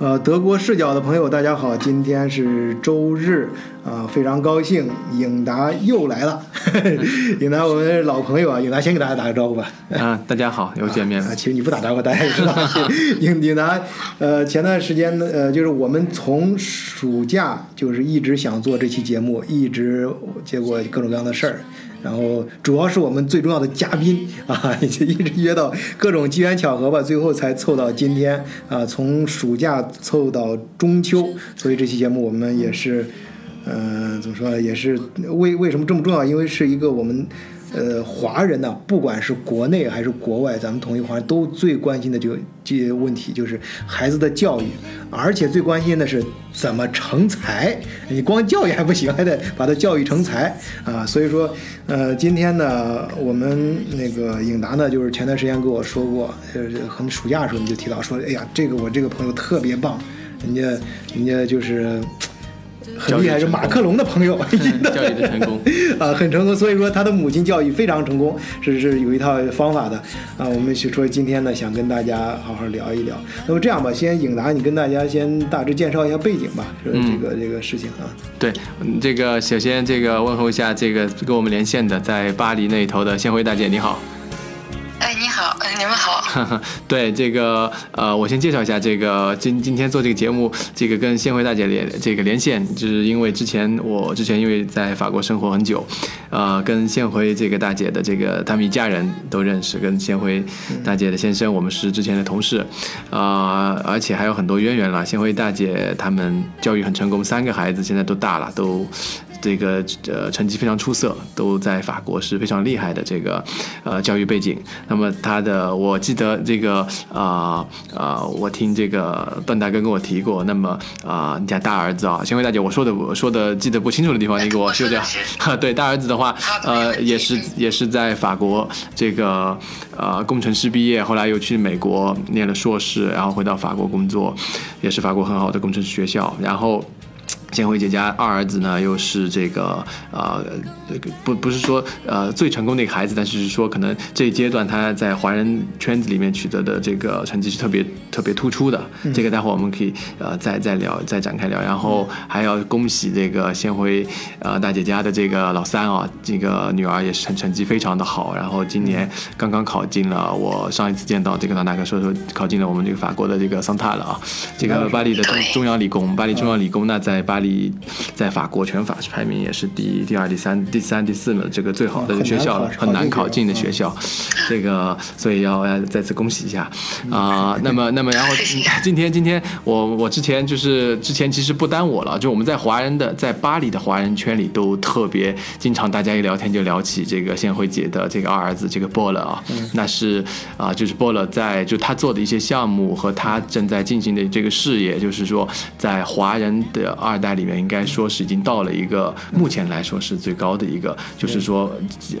呃，德国视角的朋友，大家好，今天是周日，啊、非常高兴，颖达又来了。颖达，我们老朋友啊，颖达先给大家打个招呼吧。啊，大家好，又见面啊，了。其实你不打招呼，大家也知道。颖 颖达，呃，前段时间呢，呃，就是我们从暑假就是一直想做这期节目，一直结果各种各样的事儿。然后主要是我们最重要的嘉宾啊，就一直约到各种机缘巧合吧，最后才凑到今天啊，从暑假凑到中秋，所以这期节目我们也是，嗯，怎么说呢，也是为为什么这么重要？因为是一个我们。呃，华人呢，不管是国内还是国外，咱们同一华人都最关心的就这些问题，就是孩子的教育，而且最关心的是怎么成才。你光教育还不行，还得把他教育成才啊。所以说，呃，今天呢，我们那个颖达呢，就是前段时间跟我说过，呃，很暑假的时候你就提到说，哎呀，这个我这个朋友特别棒，人家人家就是。很厉害，是马克龙的朋友，教育的成功 啊，很成功。所以说他的母亲教育非常成功，是是有一套方法的啊。我们就说今天呢，想跟大家好好聊一聊。那么这样吧，先颖达，你跟大家先大致介绍一下背景吧，就是这个、这个事情啊。对，嗯这个首先这个问候一下这个跟我们连线的在巴黎那一头的先辉大姐，你好。哎，你好，呃你们好。对这个呃，我先介绍一下这个今今天做这个节目，这个跟先辉大姐连这个连线，就是因为之前我之前因为在法国生活很久，呃，跟先辉这个大姐的这个他们一家人都认识，跟先辉大姐的先生我们是之前的同事，啊、而且还有很多渊源了。先辉大姐他们教育很成功，三个孩子现在都大了，都。这个呃成绩非常出色，都在法国是非常厉害的这个呃教育背景。那么他的我记得这个啊啊、我听这个段大哥跟我提过。那么啊、你家大儿子啊，先辉大姐，我说的我说的记得不清楚的地方，你给我修掉。哈，对，大儿子的话，呃，也是也是在法国这个呃工程师毕业，后来又去美国念了硕士，然后回到法国工作，也是法国很好的工程师学校，然后。先辉姐家二儿子呢，又是这个呃，这个不不是说呃最成功的一个孩子，但是是说可能这一阶段他在华人圈子里面取得的这个成绩是特别特别突出的。这个待会儿我们可以呃再再聊再展开聊。然后还要恭喜这个先辉呃大姐家的这个老三啊，这个女儿也是成成绩非常的好，然后今年刚刚考进了我上一次见到这个老大哥说说考进了我们这个法国的这个桑塔了啊，这个巴黎的中中央理工，巴黎中央理工那在巴黎，在法国全法排名也是第一第二、第三、第三、第四的这个最好的学校了，很难考进的学校，这个所以要要再次恭喜一下。啊、那么 那么然后今天今天我我之前就是之前其实不单我了，就我们在华人的在巴黎的华人圈里都特别经常大家一聊天就聊起这个献辉姐的这个二儿子这个波勒啊，那是啊、就是波勒在就他做的一些项目和他正在进行的这个事业，就是说在华人的二代里面，应该说是已经到了一个目前来说是最高的一个，就是说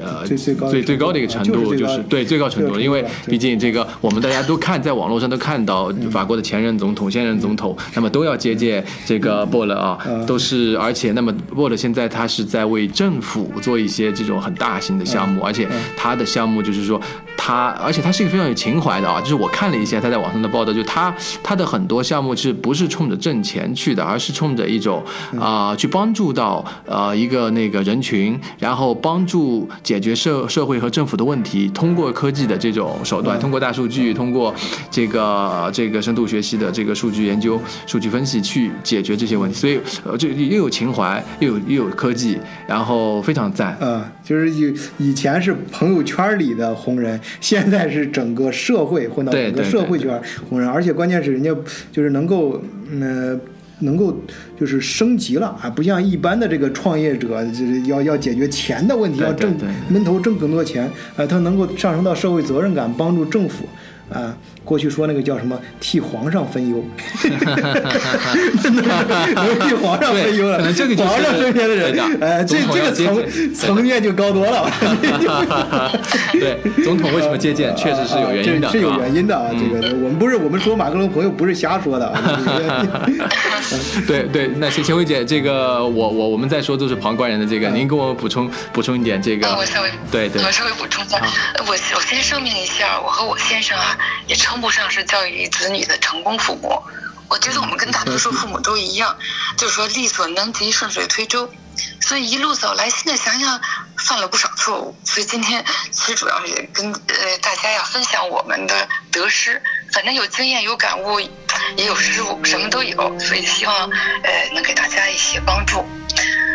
呃最最高的最最高的一个程度，就是对最高程度，因为毕竟这个我们大家都看在网络上都看到法国的前任总统、现任总统，那么都要接见这个波勒啊，嗯。都是而且那么波勒现在他是在为政府做一些这种很大型的项目，而且他的项目就是说他，而且他是一个非常有情怀的啊，就是我看了一下他在网上的报道，就他他的很多项目是不是冲着挣钱去的，而是冲着一种啊、去帮助到呃一个那个人群，然后帮助解决社社会和政府的问题，通过科技的这种手段，通过大数据，通过这个这个深度学习的这个数据研究、数据分析去解决这些问题，所以呃这又有情怀，又有又有科技，然后非常赞。嗯，就是以以前是朋友圈里的红人，现在是整个社会混到整个社会圈红人，而且关键是人家就是能够嗯、呃能够就是升级了啊，不像一般的这个创业者，就是要要解决钱的问题，要挣闷头挣更多钱，啊，他能够上升到社会责任感，帮助政府。啊，过去说那个叫什么替皇上分忧，能替皇上分忧了，对 可能这个就是皇上身边的人呃，这这个层见层面就高多了。对，总统为什么接见，确实是有原因的，是有吧原因的啊。这个我们不是我们说马克龙朋友不是瞎说的啊。对对，那谢千惠姐，这个我我我们在说都是旁观人的这个，您给我补充补充一点这个。啊，我稍微对对。我稍微补充一下，呃我我先声明一下，我和我先生啊，也称不上是教育子女的成功父母，我觉得我们跟大多数父母都一样，就是说力所能及，顺水推舟。所以一路走来，现在想想犯了不少错误。所以今天其实主要是跟呃大家要分享我们的得失，反正有经验、有感悟，也有失误，什么都有。所以希望呃能给大家一些帮助。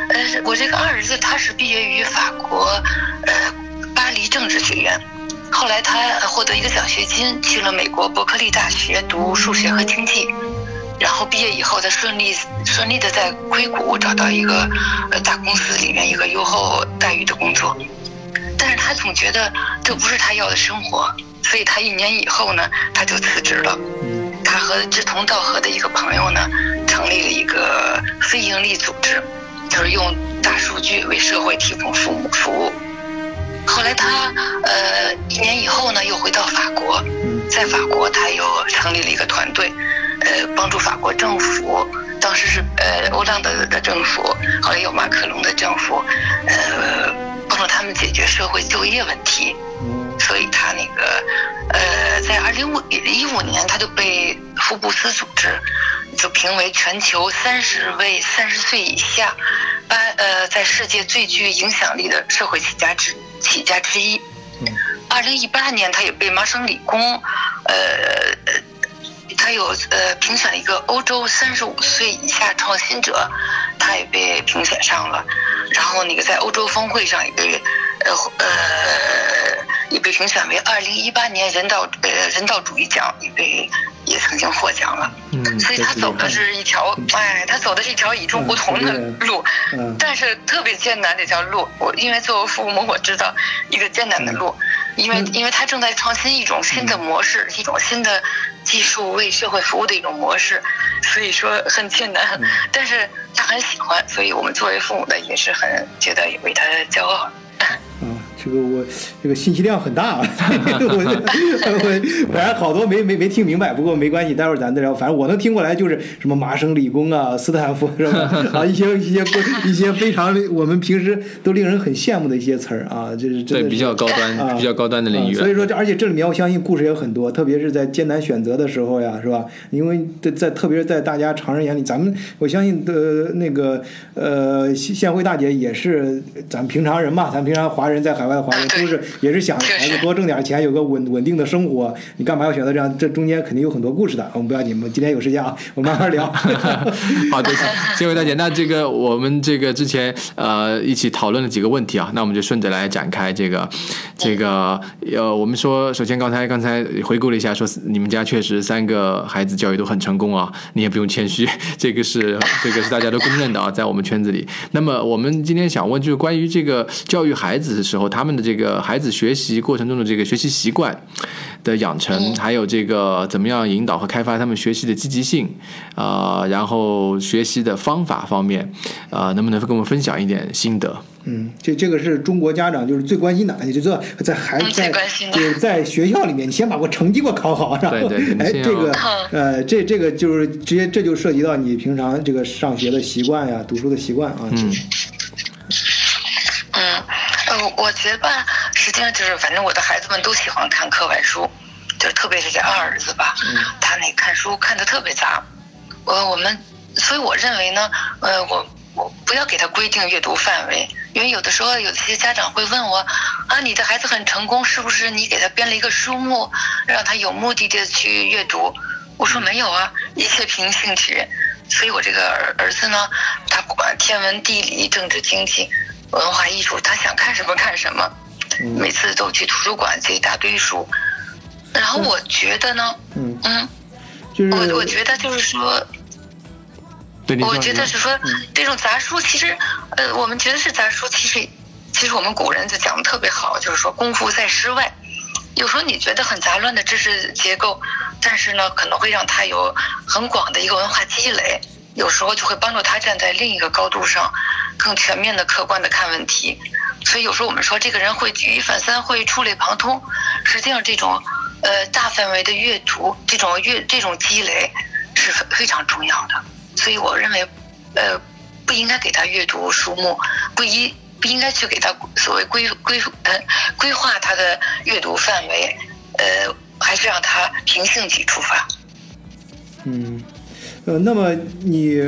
呃，我这个二儿子他是毕业于法国呃巴黎政治学院，后来他获得一个奖学金去了美国伯克利大学读数学和经济。然后毕业以后，他顺利顺利的在硅谷找到一个呃大公司里面一个优厚待遇的工作，但是他总觉得这不是他要的生活，所以他一年以后呢，他就辞职了。他和志同道合的一个朋友呢，成立了一个非营利组织，就是用大数据为社会提供服务服务。后来他呃一年以后呢，又回到法国，在法国他又成立了一个团队。呃，帮助法国政府，当时是呃欧朗德的政府，后来有马克龙的政府，呃，帮助他们解决社会就业问题。所以他那个呃，在二零五一五年，他就被福布斯组织就评为全球三十位三十岁以下，八呃，在世界最具影响力的社会企业家之企业家之一。二零一八年，他也被麻省理工呃。他有呃评选了一个欧洲三十五岁以下创新者，他也被评选上了。然后那个在欧洲峰会上也被呃呃也被评选为二零一八年人道呃人道主义奖，也被也曾经获奖了。嗯，所以他走的是一条哎，他走的是一条与众不同的路，但是特别艰难的一条路。我因为作为父母，我知道一个艰难的路。因为，因为他正在创新一种新的模式，一种新的技术为社会服务的一种模式，所以说很艰难，但是他很喜欢，所以我们作为父母的也是很觉得为他骄傲。这个我这个信息量很大，我 我反正好多没没没听明白，不过没关系，待会儿咱再聊。反正我能听过来就是什么麻省理工啊、斯坦福是吧？啊，一些一些一些非常我们平时都令人很羡慕的一些词儿啊，就是对比较高端、啊比较高端的领域。所以说，而且这里面我相信故事也有很多，特别是在艰难选择的时候呀，是吧？因为在在特别是在大家常人眼里，咱们我相信的那个呃，宪辉大姐也是咱平常人嘛，咱平常华人在海外。都 是也是想孩子多挣点钱，有个稳稳定的生活。你干嘛要选择这样？这中间肯定有很多故事的。我们不要紧，我们今天有时间啊，我们慢慢聊。好的，谢谢大姐。那这个我们这个之前呃一起讨论了几个问题啊，那我们就顺着来展开这个这个呃，我们说首先刚才刚才回顾了一下，说你们家确实三个孩子教育都很成功啊，你也不用谦虚，这个是这个是大家都公认的啊，在我们圈子里。那么我们今天想问就是关于这个教育孩子的时候，他们的这个孩子学习过程中的这个学习习惯的养成，还有这个怎么样引导和开发他们学习的积极性啊，然后学习的方法方面啊，能不能跟我们分享一点心得？嗯，这这个是中国家长就是最关心的，你就知道在孩子在就是在学校里面，你先把我成绩给我考好，然后哎，这个呃，这这个就是直接这就涉及到你平常这个上学的习惯呀，读书的习惯啊。嗯。嗯。呃，我觉得吧，实际上就是，反正我的孩子们都喜欢看课外书，就特别是这二儿子吧，他那看书看的特别杂。呃，我们，所以我认为呢，呃，我我不要给他规定阅读范围，因为有的时候有些家长会问我，啊，你的孩子很成功，是不是你给他编了一个书目，让他有目的的去阅读？我说没有啊，一切凭兴趣。所以我这个儿儿子呢，他不管天文地理、政治经济。文化艺术，他想看什么看什么，每次都去图书馆借一大堆书。然后我觉得呢，嗯嗯，我我觉得就是说，我觉得是说这种杂书，其实呃，我们觉得是杂书，其实其实我们古人就讲的特别好，就是说功夫在诗外。有时候你觉得很杂乱的知识结构，但是呢，可能会让他有很广的一个文化积累。有时候就会帮助他站在另一个高度上。更全面的、客观的看问题，所以有时候我们说这个人会举一反三，会触类旁通。实际上，这种呃大范围的阅读，这种阅这种积累是非常重要的。所以我认为，呃，不应该给他阅读书目，不应不应该去给他所谓规规呃规划他的阅读范围，呃，还是让他凭兴趣出发。嗯。呃，那么你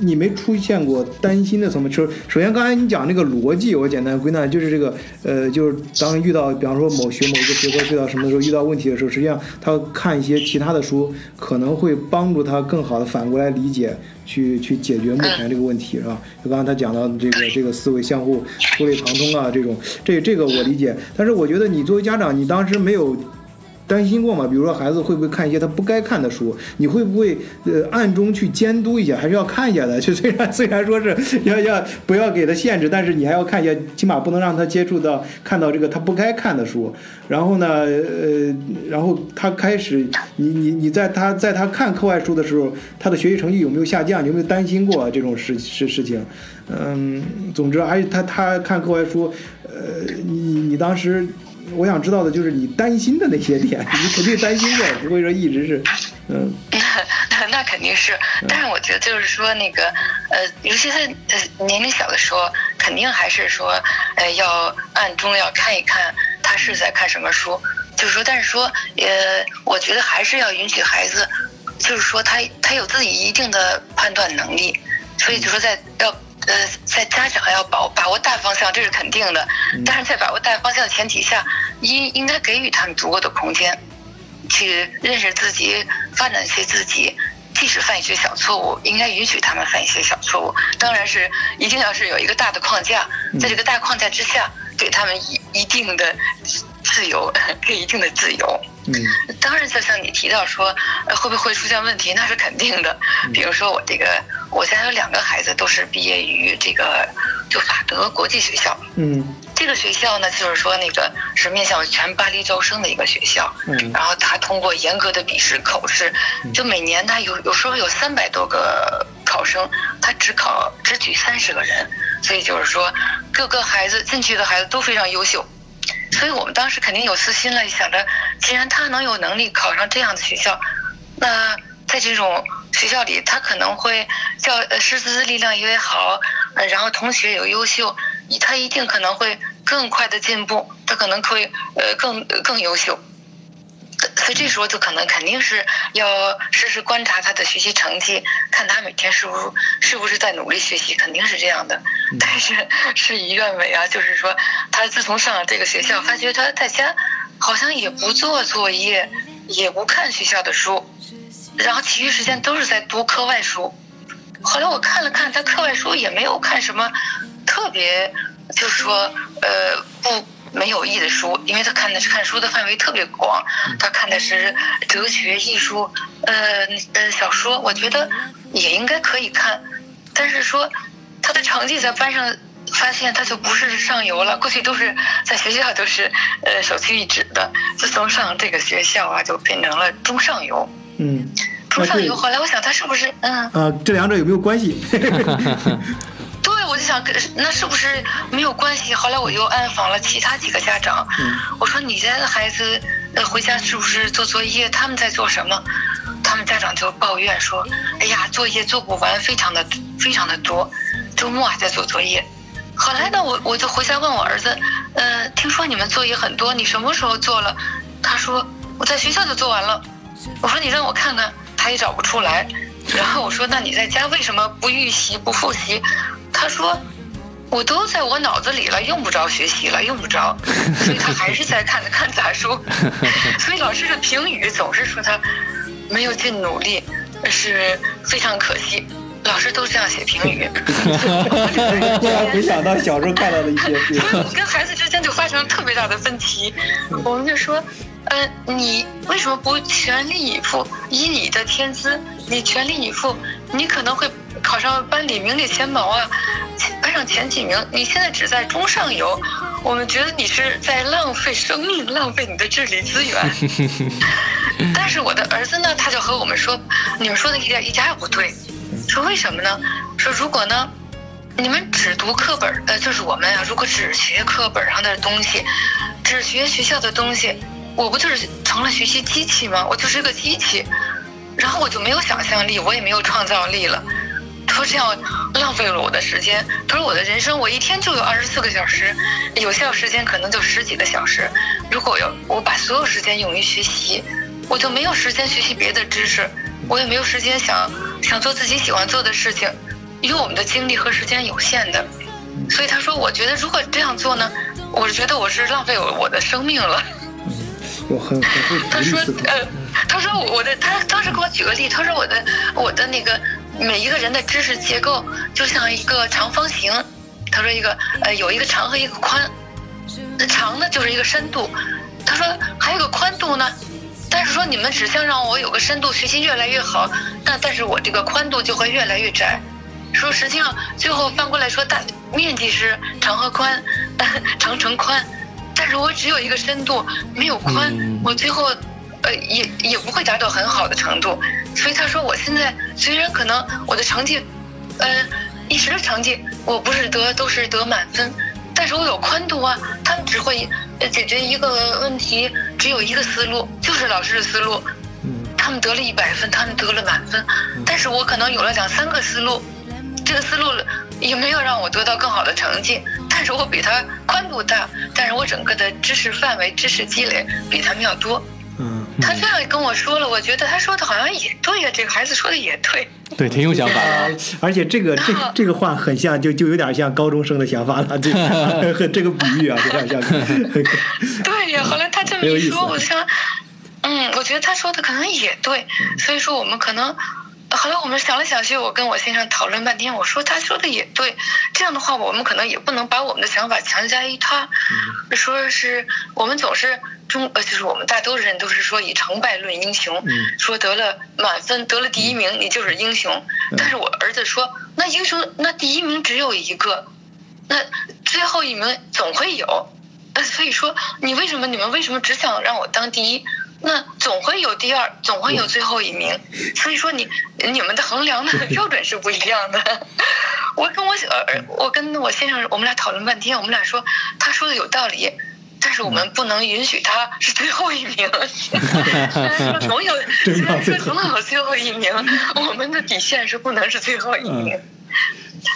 你没出现过担心的什么？就是首先刚才你讲那个逻辑，我简单归纳就是这个，呃，就是当遇到，比方说某学某一个学科遇到什么的时候，遇到问题的时候，实际上他看一些其他的书，可能会帮助他更好的反过来理解，去去解决目前这个问题，是吧？就刚才他讲到这个这个思维相互触类旁通啊，这种这这个我理解，但是我觉得你作为家长，你当时没有。担心过吗？比如说孩子会不会看一些他不该看的书？你会不会呃暗中去监督一下？还是要看一下的？就虽然 虽然说是 要要不要给他限制，但是你还要看一下，起码不能让他接触到看到这个他不该看的书。然后呢，呃，然后他开始你你你在他在他看课外书的时候，他的学习成绩有没有下降？有没有担心过这种事事事情？嗯，总之还他他看课外书，呃，你你当时。我想知道的就是你担心的那些点，你肯定担心过，不会说一直是，嗯。那 那肯定是，但是我觉得就是说那个，呃，尤其是呃年龄小的时候，肯定还是说，呃，要暗中要看一看他是在看什么书，就是说，但是说，呃，我觉得还是要允许孩子，就是说他他有自己一定的判断能力，所以就说在要。呃，在家长要把把握大方向，这是肯定的。但是在把握大方向的前提下，应应该给予他们足够的空间，去认识自己，发展一些自己。即使犯一些小错误，应该允许他们犯一些小错误。当然是一定要是有一个大的框架，在这个大框架之下，给他们一一定的自由，给一定的自由。嗯，当然，就像你提到说，呃，会不会出现问题？那是肯定的。比如说，我这个，我家有两个孩子，都是毕业于这个就法德国际学校。嗯，这个学校呢，就是说那个是面向全巴黎招生的一个学校。嗯，然后他通过严格的笔试口试，就每年他有有时候有三百多个考生，他只考只举三十个人，所以就是说各个孩子进去的孩子都非常优秀。所以我们当时肯定有私心了，想着既然他能有能力考上这样的学校，那在这种学校里，他可能会教呃师资力量也好，呃然后同学也优秀，他一定可能会更快的进步，他可能会呃更更优秀。所以这时候就可能肯定是要时时观察他的学习成绩，看他每天是不是是不是在努力学习，肯定是这样的。但是事与愿违啊，就是说他自从上了这个学校，发觉他在家好像也不做作业，也不看学校的书，然后其余时间都是在读课外书。后来我看了看他课外书，也没有看什么特别，就是说呃不。没有意的书，因为他看的是看书的范围特别广，他看的是哲学、艺术，呃呃小说，我觉得也应该可以看，但是说他的成绩在班上发现他就不是上游了，过去都是在学校都是呃首屈一指的，自从上这个学校啊，就变成了中上游。嗯，中上游。后来我想他是不是嗯？呃，这两者有没有关系？我就想，那是不是没有关系？后来我又暗访了其他几个家长，我说你家的孩子呃回家是不是做作业？他们在做什么？他们家长就抱怨说：“哎呀，作业做不完，非常的非常的多，周末还在做作业。”后来呢，我我就回家问我儿子：“呃，听说你们作业很多，你什么时候做了？”他说：“我在学校就做完了。”我说：“你让我看看。”他也找不出来。然后我说：“那你在家为什么不预习不复习？”他说：“我都在我脑子里了，用不着学习了，用不着。”所以他还是在看看杂书。所以老师的评语总是说他没有尽努力，是非常可惜。老师都这样写评语。突然回想到小时候看到的一些。所以我跟孩子之间就发生了特别大的分歧。我们就说：“呃，你为什么不全力以赴？以你的天资，你全力以赴，你可能会。”考上班里名列前茅啊，班上前几名。你现在只在中上游，我们觉得你是在浪费生命，浪费你的智力资源。但是我的儿子呢，他就和我们说，你们说的一点一点也不对。说为什么呢？说如果呢，你们只读课本，呃，就是我们啊，如果只学课本上的东西，只学学校的东西，我不就是成了学习机器吗？我就是个机器，然后我就没有想象力，我也没有创造力了。说这样浪费了我的时间。他说我的人生，我一天就有二十四个小时，有效时间可能就十几个小时。如果要我把所有时间用于学习，我就没有时间学习别的知识，我也没有时间想想做自己喜欢做的事情，因为我们的精力和时间有限的，所以他说，我觉得如果这样做呢，我是觉得我是浪费我我的生命了。我很很会他说。呃，他说我的，他当时给我举个例，他说我的我的那个每一个人的知识结构就像一个长方形，他说一个呃有一个长和一个宽，那长呢就是一个深度，他说还有个宽度呢，但是说你们只想让我有个深度，学习越来越好，但但是我这个宽度就会越来越窄。说实际上最后翻过来说大面积是长和宽，长乘宽，但是我只有一个深度，没有宽，嗯我最后呃也也不会达到很好的程度。所以他说我现在虽然可能我的成绩，呃一时的成绩我不是得都是得满分，但是我有宽度啊，他们只会呃解决一个问题，只有一个思路，就是老师的思路。嗯他们得了一百分，他们得了满分，但是我可能有了两三个思路，这个思路也没有让我得到更好的成绩，但是我比他宽度大，但是我整个的知识范围、知识积累比他们要多。嗯他这样跟我说了，我觉得他说的好像也对呀，这个孩子说的也对。对，挺有想法的啊。而且这个这这个话很像，就就有点像高中生的想法了，这个 这个比喻啊，有点像。对呀，后来他这么一说，我就想，嗯，我觉得他说的可能也对，所以说我们可能。后来我们想来想去，我跟我先生讨论半天，我说他说的也对，这样的话我们可能也不能把我们的想法强加于他，说是我们总是中呃，就是我们大多数人都是说以成败论英雄，嗯。说得了满分得了第一名你就是英雄，但是我儿子说那英雄那第一名只有一个，那最后一名总会有，呃，所以说你为什么你们为什么只想让我当第一？那总会有第二，总会有最后一名，所以说你你们的衡量的标准是不一样的。我跟我儿，我跟我先生，我们俩讨论半天，我们俩说他说的有道理，但是我们不能允许他是最后一名。说总有，总有最后一名，我们的底线是不能是最后一名。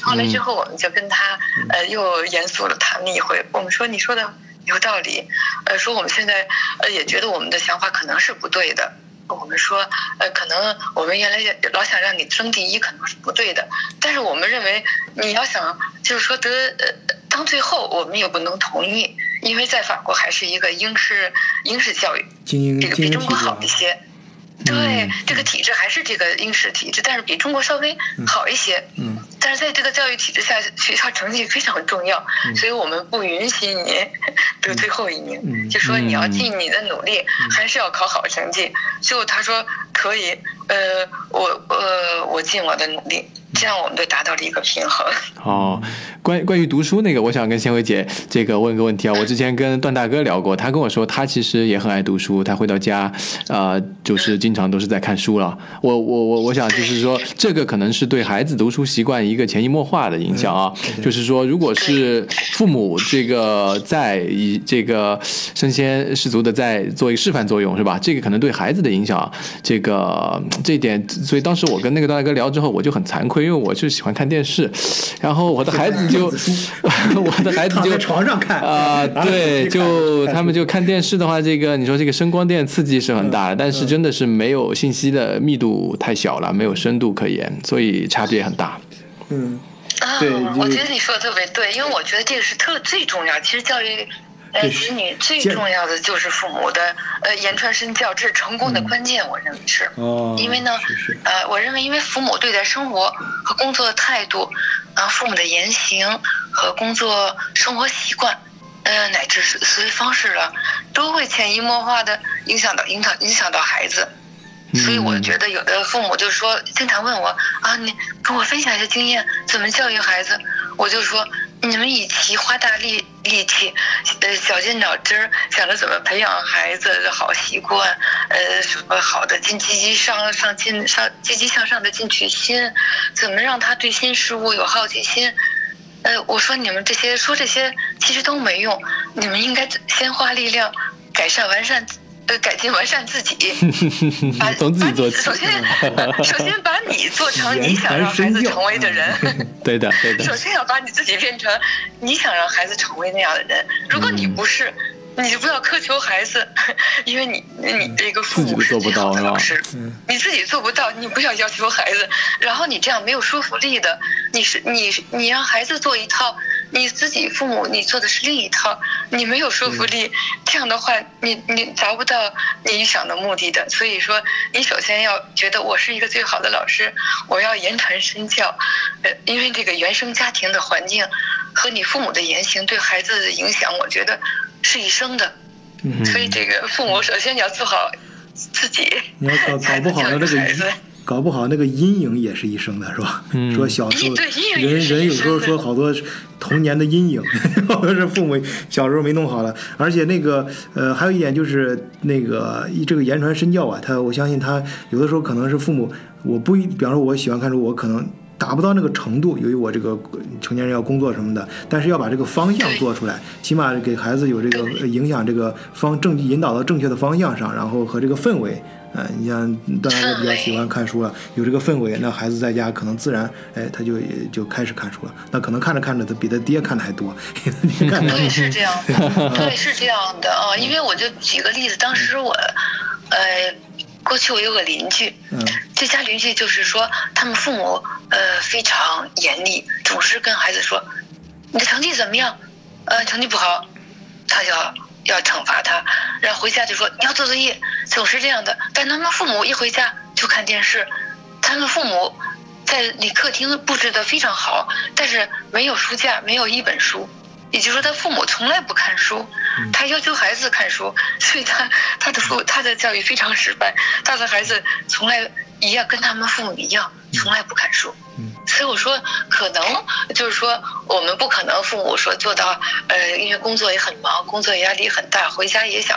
后来之后，我们就跟他呃又严肃的谈了一回。我们说你说的有道理，呃，说我们现在呃也觉得我们的想法可能是不对的。我们说呃可能我们原来也老想让你争第一，可能是不对的。但是我们认为你要想就是说得呃当最后，我们也不能同意，因为在法国还是一个英式英式教育，精英这个比中国好啊一些。对，这个体制还是这个应试体制，但是比中国稍微好一些。嗯。但是在这个教育体制下，学校成绩非常重要，所以我们不允许你 得最后一名。嗯。就说你要尽你的努力，还是要考好成绩。最后他说可以，呃，我呃我尽我的努力，这样我们就达到了一个平衡。哦，关关于读书那个，我想跟仙薇姐这个问个问题啊。我之前跟段大哥聊过，他跟我说他其实也很爱读书，他回到家，呃，就是经常都是在看书了。我我我我想就是说，这个可能是对孩子读书习惯一个潜移默化的影响啊。就是说，如果是父母这个在以这个身先士卒的在做一个示范作用，是吧？这个可能对孩子的影响，这个这一点，所以当时我跟那个段大哥聊之后，我就很惭愧，因为我就喜欢看电视，然后我的孩子就，我的孩子就躺在床上看啊、对，就他们就看电视的话，这个你说这个声光电刺激是很大的，但是真的是没有信息的密度太小了，没有深度可言，所以差别很大。嗯啊对，我觉得你说的特别对，因为我觉得这个是特最重要。其实教育，呃，子女最重要的就是父母的呃言传身教，这是成功的关键，我认为是。哦，因为呢是是，呃，我认为因为父母对待生活和工作的态度，啊，父母的言行和工作生活习惯，呃，乃至思思维方式了，都会潜移默化的影响到影响影响到孩子。所以我觉得有的父母就是说，经常问我啊，你跟我分享一下经验，怎么教育孩子？我就说，你们与其花大力力气，呃，绞尽脑汁想着怎么培养孩子的好习惯，呃，什么好的进积极上上进上积极向上的进取心，怎么让他对新事物有好奇心？呃，我说你们这些说这些其实都没用，你们应该先花力量改善完善。呃，改进完善自己，把从自己做起首先，首先把你做成你想让孩子成为的人。对的，对的首。先要把你自己变成你想让孩子成为那样的人。如果你不是，你就不要苛求孩子，因为你你这个父母是最好的老师，你自己做不到，你不要要求孩子。然后你这样没有说服力的，你是你你让孩子做一套，你自己父母你做的是另一套，你没有说服力，这样的话你你达不到你想的目的的。所以说，你首先要觉得我是一个最好的老师，我要言传身教，呃，因为这个原生家庭的环境和你父母的言行对孩子的影响，我觉得。是一生的，所以这个父母首先你要做好自己。你要搞搞不好那个，搞不好那个阴影也是一生的，是吧？说小时候人人有时候说好多童年的阴影，好多是父母小时候没弄好了。而且那个呃，还有一点就是那个这个言传身教啊，他我相信他有的时候可能是父母，我不一，比方说我喜欢看书，我可能。达不到那个程度，由于我这个成年人要工作什么的，但是要把这个方向做出来，起码给孩子有这个影响，这个方正引导到正确的方向上，然后和这个氛围，嗯，你像大家都比较喜欢看书了，有这个氛围，那孩子在家可能自然，哎，他就就开始看书了。那可能看着看着，他比他爹看的还多。对，是这样，对，是这样的啊。因为我就举个例子，当时我，呃。过去我有个邻居，这家邻居就是说，他们父母呃非常严厉，总是跟孩子说，你的成绩怎么样？呃，成绩不好，他就要要惩罚他，然后回家就说你要做作业，总是这样的。但他们父母一回家就看电视，他们父母在你客厅布置的非常好，但是没有书架，没有一本书。也就是说，他父母从来不看书，他要求孩子看书，所以他他的父他的教育非常失败。他的孩子从来一样跟他们父母一样，从来不看书。所以我说，可能就是说，我们不可能父母说做到，呃，因为工作也很忙，工作压力很大，回家也想，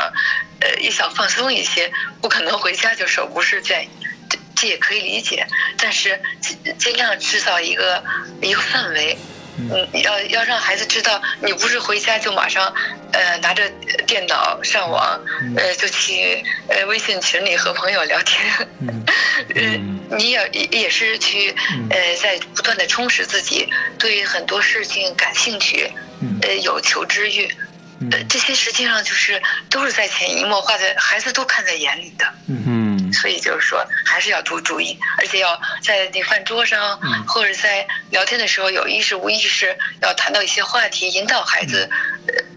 呃，也想放松一些，不可能回家就手不释卷，这这也可以理解。但是尽尽量制造一个一个氛围。嗯，要要让孩子知道，你不是回家就马上，呃，拿着电脑上网，呃，就去呃微信群里和朋友聊天，嗯，你也也是去呃在不断的充实自己，对很多事情感兴趣，呃，有求知欲，呃，这些实际上就是都是在潜移默化的，孩子都看在眼里的，嗯。所以就是说，还是要多注意，而且要在那饭桌上或者在聊天的时候，有意识无意识要谈到一些话题，引导孩子，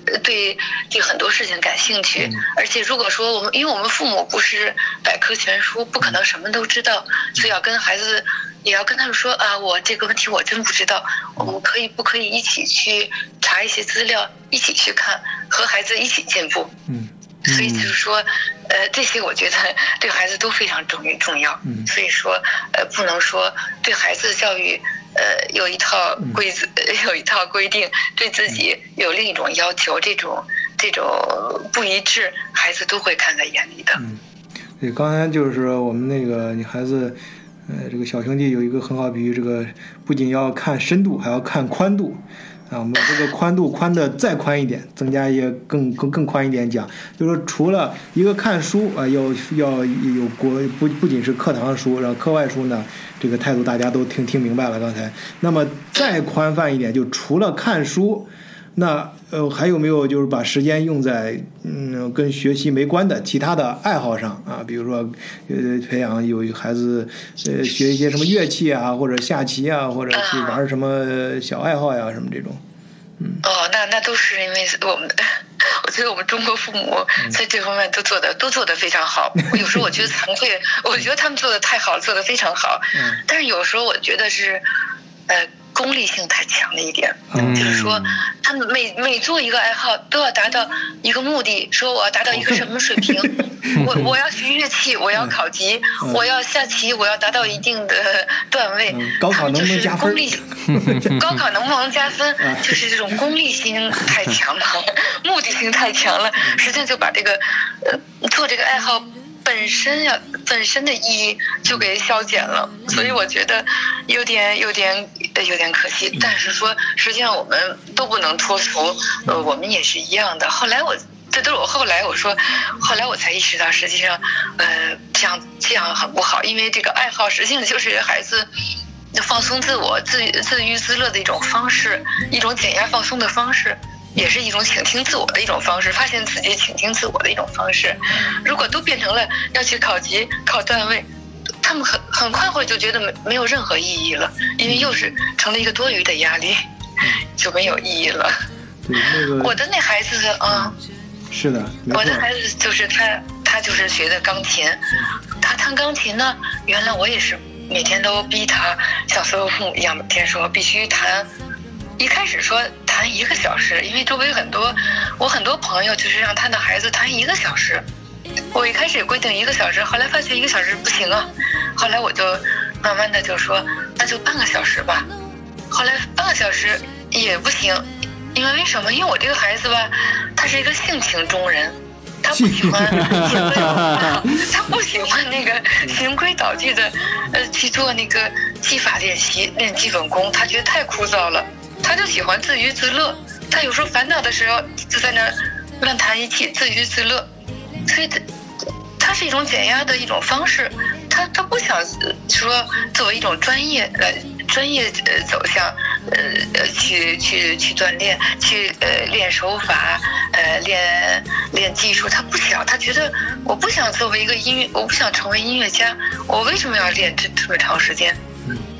呃，对对很多事情感兴趣。而且如果说我们，因为我们父母不是百科全书，不可能什么都知道，所以要跟孩子，也要跟他们说啊，我这个问题我真不知道，我们可以不可以一起去查一些资料，一起去看，和孩子一起进步。嗯。所以就是说，呃，这些我觉得 对孩子都非常重重要。嗯，所以说，呃，不能说对孩子的教育，呃，有一套规则，有一套规定，对自己有另一种要求，这种这种不一致，孩子都会看在眼里的。嗯，对，刚才就是我们那个你孩子，呃，这个小兄弟有一个很好比喻，这个不仅要看深度，还要看宽度。啊，我们这个宽度宽的再宽一点，增加一些更更更宽一点讲，就是除了一个看书啊，要要有国不不仅是课堂书，然后课外书呢，这个态度大家都听听明白了刚才。那么再宽泛一点，就除了看书，那呃还有没有就是把时间用在嗯跟学习没关的其他的爱好上啊？比如说呃培养有孩子呃学一些什么乐器啊，或者下棋啊，或者去玩什么小爱好呀，什么这种。嗯哦，那那都是因为我们，我觉得我们中国父母在这方面都做的都做的非常好。有时候我觉得惭愧，我觉得他们做的太好，做的非常好。嗯。但是有时候我觉得是，呃。功利性太强了一点，就是说，他们每每做一个爱好都要达到一个目的，说我要达到一个什么水平，我我要学乐器，我要考级，我要下棋，我要达到一定的段位。高考能不能加分？高考能不能加分？就是这种功利心太强了，目的性太强了，实际上就把这个呃做这个爱好。本身呀，本身的意义就给消减了，所以我觉得有点、有点、有点可惜。但是说，实际上我们都不能脱俗，呃，我们也是一样的。后来我，这都是我后来我说，后来我才意识到，实际上，呃，这样这样很不好，因为这个爱好实际上就是孩子放松自我、自自娱自乐的一种方式，一种减压放松的方式。也是一种倾听自我的一种方式，发现自己倾听自我的一种方式。如果都变成了要去考级、考段位，他们很很快会就觉得没没有任何意义了，因为又是成了一个多余的压力，就没有意义了。对，那个我的那孩子啊，是的，我的，孩子就是他，他就是学的钢琴，他弹钢琴呢，原来我也是每天都逼他像所有父母一样，每天说必须弹。一开始说弹一个小时，因为周围很多我很多朋友就是让他的孩子弹一个小时。我一开始也规定一个小时，后来发现一个小时不行啊，后来我就慢慢的就说那就半个小时吧。后来半个小时也不行，因为为什么？因为我这个孩子吧，他是一个性情中人，他不喜欢，他不喜欢那个循规蹈矩的，呃，去做那个技法练习、练基本功，他觉得太枯燥了。他就喜欢自娱自乐，他有时候烦恼的时候就在那乱弹一气，自娱自乐，所以他。它是一种减压的一种方式，他他不想呃说作为一种专业来专业呃走向，呃呃去去去锻炼，去呃练手法，呃练练技术，他不想，他觉得我不想作为一个音乐，我不想成为音乐家，我为什么要练这这么长时间？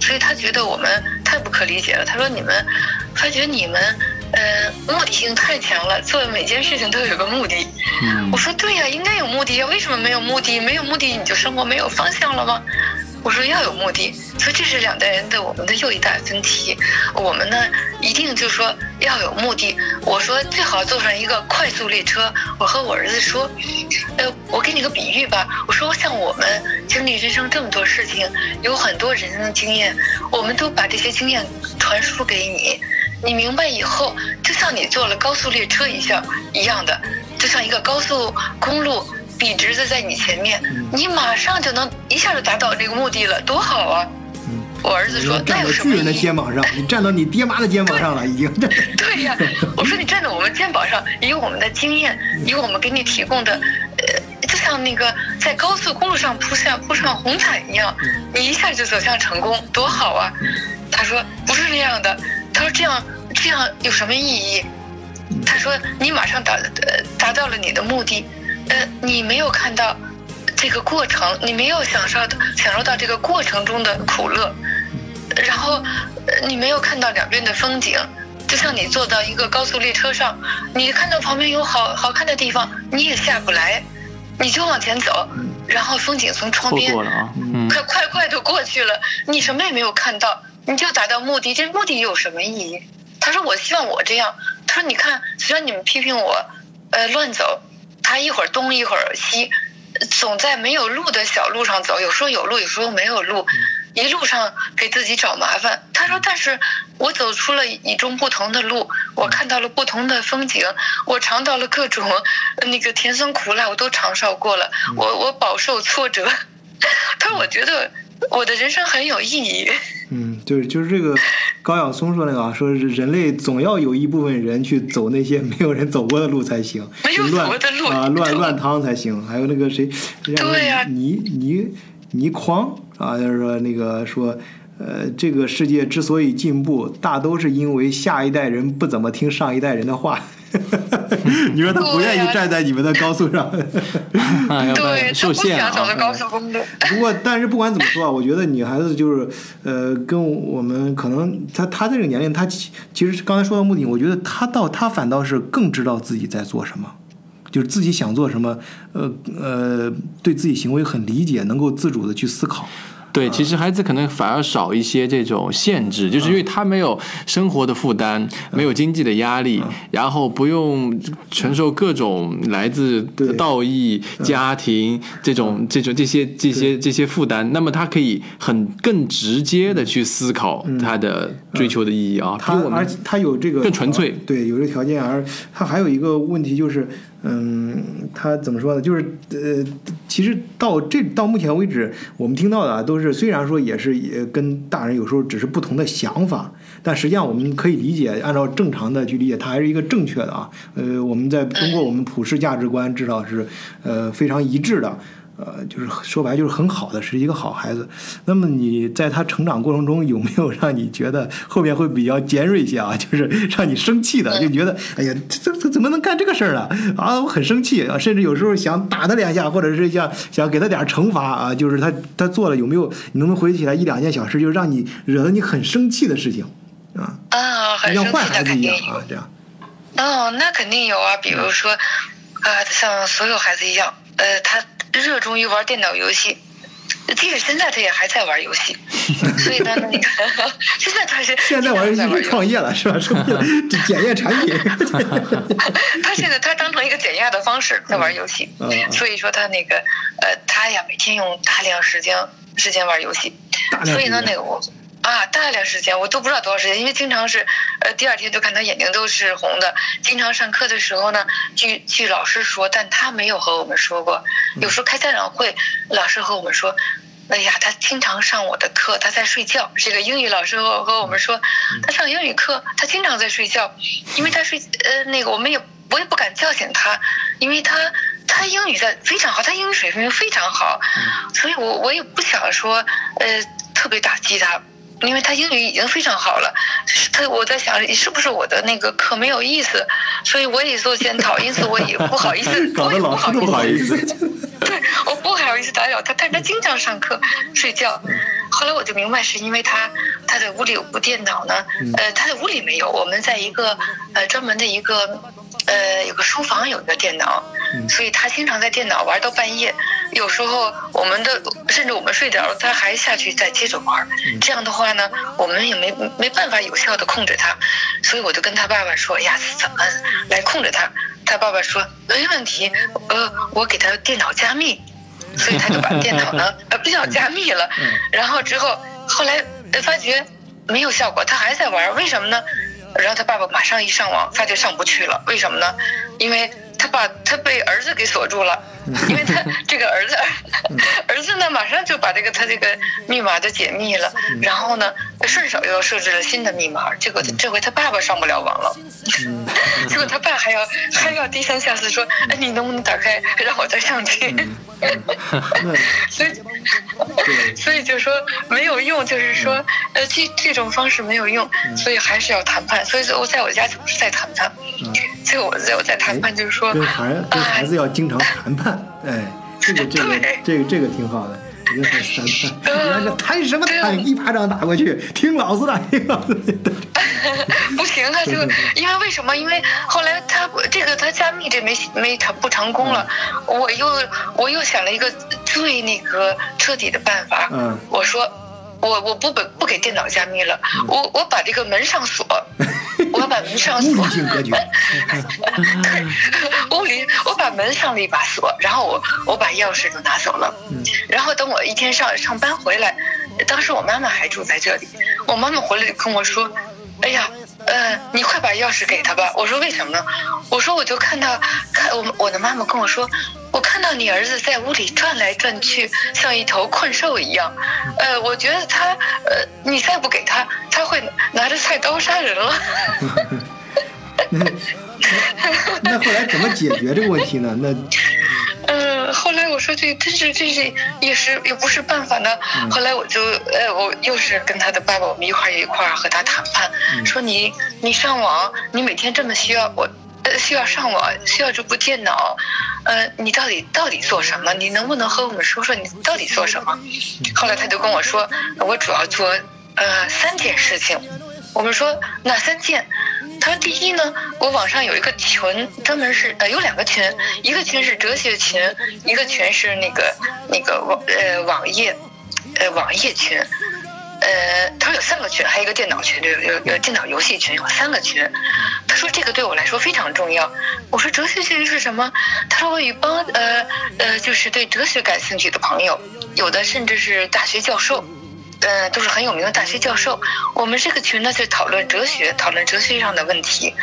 所以他觉得我们太不可理解了。他说你们，发觉你们，呃，目的性太强了，做每件事情都有个目的。嗯我说对呀、应该有目的呀，为什么没有目的？没有目的你就生活没有方向了吗？我说要有目的，所以这是两代人的我们的又一大分歧。我们呢，一定就说要有目的。我说最好坐上一个快速列车。我和我儿子说，呃，我给你个比喻吧。我说像我们经历人生这么多事情，有很多人生的经验，我们都把这些经验传输给你。你明白以后，就像你坐了高速列车一样一样的，就像一个高速公路笔直的在你前面，你马上就能一下就达到这个目的了，多好啊！我儿子说：“站到那有什么巨人的？肩膀上，你站到你爹妈的肩膀上了，已经。对呀，我说你站在我们肩膀上，以我们的经验，以我们给你提供的，呃，就像那个在高速公路上铺下铺上红毯一样，你一下就走向成功，多好啊！他说不是这样的，他说这样这样有什么意义？他说你马上达呃达到了你的目的，呃，你没有看到这个过程，你没有享受到享受到这个过程中的苦乐，然后呃你没有看到两边的风景，就像你坐到一个高速列车上，你看到旁边有好好看的地方，你也下不来，你就往前走，然后风景从窗边过了啊，嗯快快快的过去了，你什么也没有看到，你就达到目的，这目的有什么意义？他说我希望我这样，他说你看，虽然你们批评我，呃乱走，他一会儿东一会儿西，总在没有路的小路上走，有时候有路，有时候没有路，一路上给自己找麻烦。他说，但是我走出了与众不同的路，我看到了不同的风景，我尝到了各种呃那个甜酸苦辣，我都尝受过了，我我饱受挫折。他说，我觉得 我的人生很有意义。嗯，就是就是这个高晓松说那个啊，说是人类总要有一部分人去走那些没有人走过的路才行，没有乱走过的路啊，乱乱趟才行。还有那个谁，让对呀倪倪倪匡啊，就是说那个说。呃，这个世界之所以进步，大都是因为下一代人不怎么听上一代人的话。你说他不愿意站在你们的高速上，啊，对他受限啊想走的。高速公路。不过，但是不管怎么说啊，我觉得女孩子就是，呃，跟我们可能她她这个年龄，她其其实刚才说到目的，我觉得她到她反倒是更知道自己在做什么，就是自己想做什么，呃呃，对自己行为很理解，能够自主的去思考。对，其实孩子可能反而少一些这种限制，就是因为他没有生活的负担，没有经济的压力，然后不用承受各种来自道义、家庭这种这种这些这些这些负担，那么他可以很更直接的去思考他的追求的意义啊，他而且他有这个更纯粹。对，有这个条件，而他还有一个问题就是，嗯，他怎么说呢？就是呃，其实到这到目前为止，我们听到的，都是虽然说也是也跟大人有时候只是不同的想法，但实际上我们可以理解，按照正常的去理解，它还是一个正确的啊。呃，我们在通过我们普世价值观，至少是呃非常一致的。呃，就是说白了就是很好的，是一个好孩子。那么你在他成长过程中有没有让你觉得后面会比较尖锐一些啊？就是让你生气的，就觉得哎呀，这这怎么能干这个事儿呢？啊，我很生气啊，甚至有时候想打他两下，或者是想想给他点惩罚啊。就是他他做了有没有？你能不能回忆起来一两件小事，就让你惹得你很生气的事情啊？啊，很像坏生气的孩子一样肯定有啊，。这样。哦，那肯定有啊，比如说，呃，像所有孩子一样，呃，他热衷于玩电脑游戏，即使现在他也还在玩游戏，所以呢，那个现在他是现在玩游戏创业了是吧？创业了 检验产品。他现在他当成一个减压的方式在玩游戏，嗯嗯所以说他那个呃，他呀每天用大量时间时间玩游戏大，量所以呢那个我啊大量时间我都不知道多少时间，因为经常是呃第二天就看他眼睛都是红的，经常上课的时候呢，据据老师说，但他没有和我们说过，嗯有时候开家长会，老师和我们说。哎呀，他经常上我的课，他在睡觉。这个英语老师和和我们说，他上英语课，他经常在睡觉，因为他睡呃那个我们也我也不敢叫醒他，因为他他英语在非常好，他英语水平非常好，所以我我也不想说呃特别打击他。因为他英语已经非常好了，是他我在想是不是我的那个课没有意思，所以我也做检讨，因此我也不好意思，搞我也不得老师都好意思不好意思。对，我不好意思打扰他，但是他经常上课睡觉。后来我就明白，是因为他他的屋里有部电脑呢，呃，他的屋里没有，我们在一个呃专门的一个呃有个书房有一个电脑，所以他经常在电脑玩到半夜。有时候我们的甚至我们睡着了，他还下去再接着玩。这样的话呢，我们也没没办法有效的控制他，所以我就跟他爸爸说：“哎呀，怎么来控制他？”他爸爸说：“没问题，呃，我给他电脑加密。”所以他就把电脑呢，呃，不叫加密了。然后之后后来呃发觉没有效果，他还在玩，为什么呢？然后他爸爸马上一上网，他就上不去了，为什么呢？因为他把他被儿子给锁住了，因为他这个儿子 儿子呢，马上就把这个他这个密码就解密了，然后呢，顺手又设置了新的密码，结果这回他爸爸上不了网了，结果他爸还要还要低三下四说，哎，你能不能打开让我再上去？那所以，所以就说没有用，就是说，呃，这这种方式没有用，所以还是要谈判。所以我在我家总是在谈判，所以我在我在谈判，就是说，跟孩跟孩子要经常谈判，哎，这个这个 这个这个挺好的。跟孩子谈判，你 看这谈什么对谈？一巴掌打过去，听老子的，听老子的。不行啊，就 因为为什么？因为后来他这个他加密这没没成不成功了，我又我又想了一个最那个彻底的办法，嗯我说。我我不给不给电脑加密了，我我把这个门上锁，我把门上锁物理，性格局，屋里我把门上了一把锁，然后我我把钥匙就拿走了，然后等我一天上上班回来，当时我妈妈还住在这里，我妈妈回来就跟我说，哎呀。呃，你快把钥匙给他吧。我说为什么呢？我说我就看到，看我我的妈妈跟我说，我看到你儿子在屋里转来转去，像一头困兽一样。呃，我觉得他，呃，你再不给他，他会拿着菜刀杀人了。那后来怎么解决这个问题呢？那嗯，后来我说这这是这是也是也不是办法呢。后来我就呃，我又是跟他的爸爸，我们一块儿一块儿和他谈判，说你你上网，你每天这么需要我。呃，需要上网，需要这部电脑，呃，你到底到底做什么？你能不能和我们说说你到底做什么？后来他就跟我说，我主要做呃三件事情。我们说哪三件？他说第一呢，我网上有一个群，专门是呃有两个群，一个群是哲学群，一个群是那个那个网呃网页，呃网页群。呃，他说有三个群，还有一个电脑群，有有有电脑游戏群，有三个群。他说这个对我来说非常重要。我说哲学群是什么？他说我与帮呃呃就是对哲学感兴趣的朋友，有的甚至是大学教授。呃，都是很有名的大学教授。我们这个群呢，就讨论哲学，讨论哲学上的问题。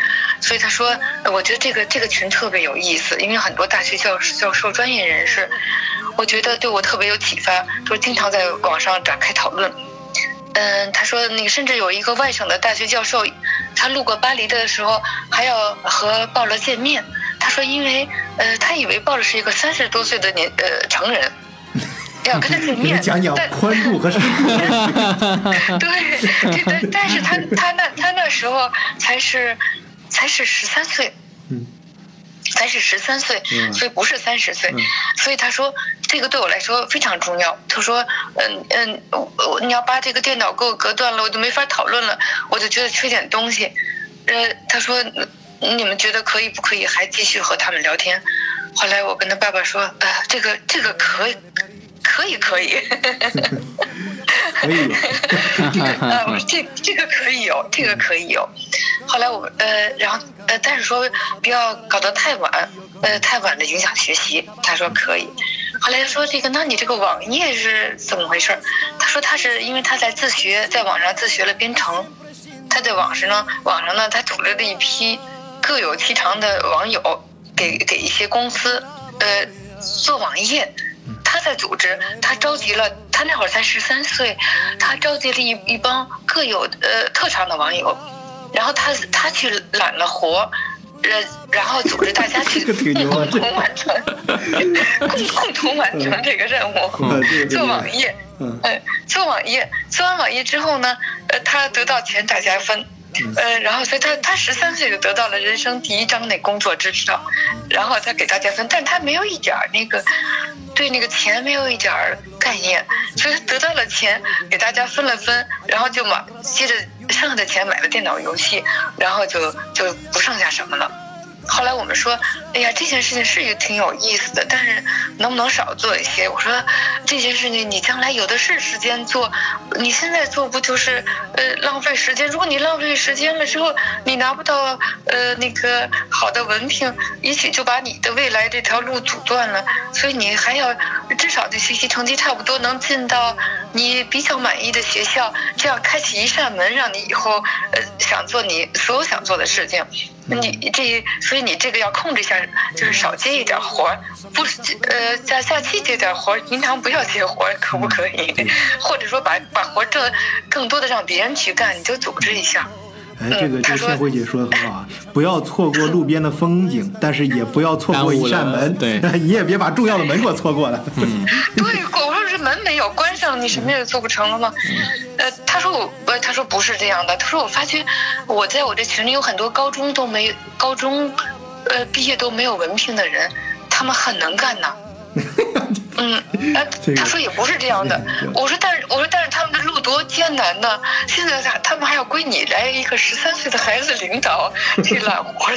所以他说，我觉得这个这个群特别有意思，因为很多大学教教授、专业人士，我觉得对我特别有启发，说经常在网上展开讨论。嗯，他说那个甚至有一个外省的大学教授，他路过巴黎的时候还要和鲍勒见面。他说，因为呃，他以为鲍勒是一个三十多岁的年呃成人，要跟他见面。讲讲宽度和深度。对，但但是他他那他那时候才是才是十三岁。嗯。才是十三岁，所以不是三十岁，所以他说这个对我来说非常重要。他说，嗯嗯，我你要把这个电脑给我隔断了，我就没法讨论了，我就觉得缺点东西。呃，他说你们觉得可以不可以还继续和他们聊天？后来我跟他爸爸说，呃，这个这个可以，可以可以。可以，呃，这这个可以有，这个可以有。后来我呃，然后呃，但是说不要搞得太晚，呃，太晚的影响学习。他说可以。后来说这个，那你这个网页是怎么回事？他说他是因为他在自学，在网上自学了编程。他在网上呢，网上呢，他组织了一批各有其长的网友，给给一些公司呃做网页。他在组织，他召集了，他那会儿才十三岁，他召集了一一帮各有呃特长的网友，然后他他去揽了活，呃，然后组织大家去共同完成，共共同完成这个任务，做网页，嗯，做网页，做完网页之后呢，呃，他得到钱大家分。呃，然后所以他他十三岁就得到了人生第一张那工作支票，然后他给大家分，但他没有一点儿那个对那个钱没有一点儿概念，所以他得到了钱给大家分了分，然后就买接着剩下的钱买了电脑游戏，然后就就不剩下什么了。后来我们说，哎呀，这件事情是一个挺有意思的，但是能不能少做一些？我说，这件事情你将来有的是时间做，你现在做不就是呃浪费时间？如果你浪费时间了之后，你拿不到呃那个好的文凭，也许就把你的未来这条路阻断了。所以你还要至少的学习成绩差不多，能进到你比较满意的学校，这样开启一扇门，让你以后呃想做你所有想做的事情。你这，所以你这个要控制一下，就是少接一点活儿，不是呃，在假期接点活儿，平常不要接活儿，可不可以？或者说把把活儿挣更多的让别人去干，你就组织一下。哎，这个这个谢慧姐说的很好啊，不要错过路边的风景，但是也不要错过一扇门。对，你也别把重要的门给我错过了。嗯，对，我说这门没有关上，你什么也做不成了吗？呃，他说我，呃，他说不是这样的，他说我发觉我在我这群里有很多高中都没高中，呃，毕业都没有文凭的人，他们很能干呐。嗯，哎，他说也不是这样的。我说，但是我说，但是他们的路多艰难呢。现在他他们还要归你来一个十三岁的孩子领导去揽活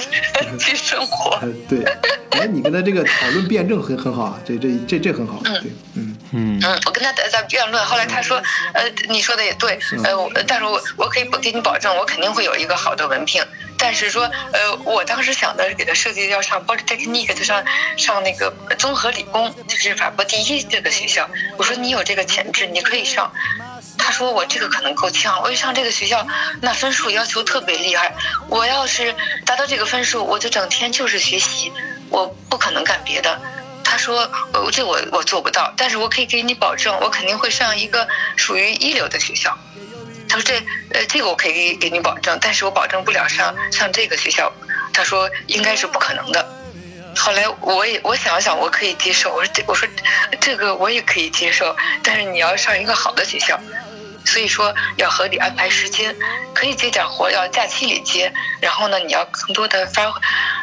去生活。对，哎，你跟他这个讨论辩证很很好啊，这这这这很好。嗯嗯嗯嗯，我跟他在在辩论，后来他说，呃，你说的也对，呃，但是我我可以给你保证，我肯定会有一个好的文凭。但是说，呃，我当时想的是给他设计要上 Polytechnic，就上上那个综合理工，就是法国第一这个学校。我说你有这个潜质，你可以上。他说我这个可能够呛，我一上这个学校，那分数要求特别厉害。我要是达到这个分数，我就整天就是学习，我不可能干别的。他说，呃，这我我做不到，但是我可以给你保证，我肯定会上一个属于一流的学校。他说这呃这个我可以给你保证，但是我保证不了上上这个学校。他说应该是不可能的。后来我也我想想我可以接受，我说这我说这个我也可以接受，但是你要上一个好的学校，所以说要合理安排时间，可以接点活要假期里接，然后呢你要更多的发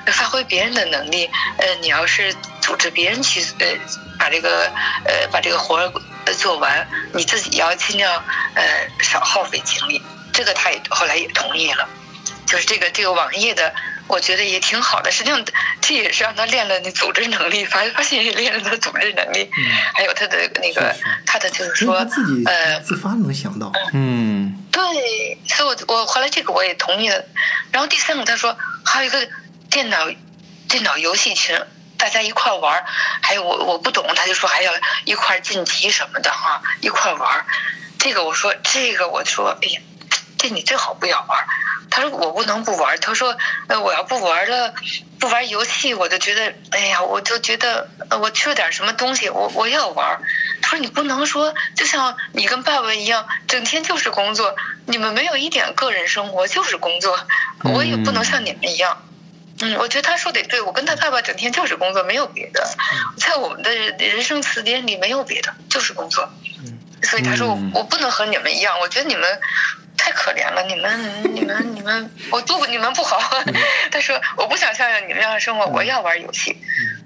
发挥别人的能力，呃你要是组织别人去呃把这个呃把这个活。做完，你自己要尽量呃少耗费精力，这个他也后来也同意了。就是这个这个网页的，我觉得也挺好的。实际上，这也是让他练了那组织能力，发发现也练了他组织能力，还有他的那个他的就是说自己呃自发能想到。嗯，对，所以我我后来这个我也同意了。然后第三个他说还有一个电脑电脑游戏群。大家一块玩还有我我不懂，他就说还要一块晋级什么的哈，一块玩这个我说这个我说，哎呀，这你最好不要玩他说我不能不玩他说呃我要不玩了，不玩游戏我就觉得哎呀，我就觉得我缺点什么东西，我我要玩他说你不能说就像你跟爸爸一样，整天就是工作，你们没有一点个人生活，就是工作。我也不能像你们一样。嗯，我觉得他说的也对，我跟他爸爸整天就是工作，没有别的，在我们的人生词典里没有别的，就是工作。所以他说我嗯我不能和你们一样，我觉得你们太可怜了，你们你们你们我不你们不好。他说我不想像你们那样生活，我要玩游戏。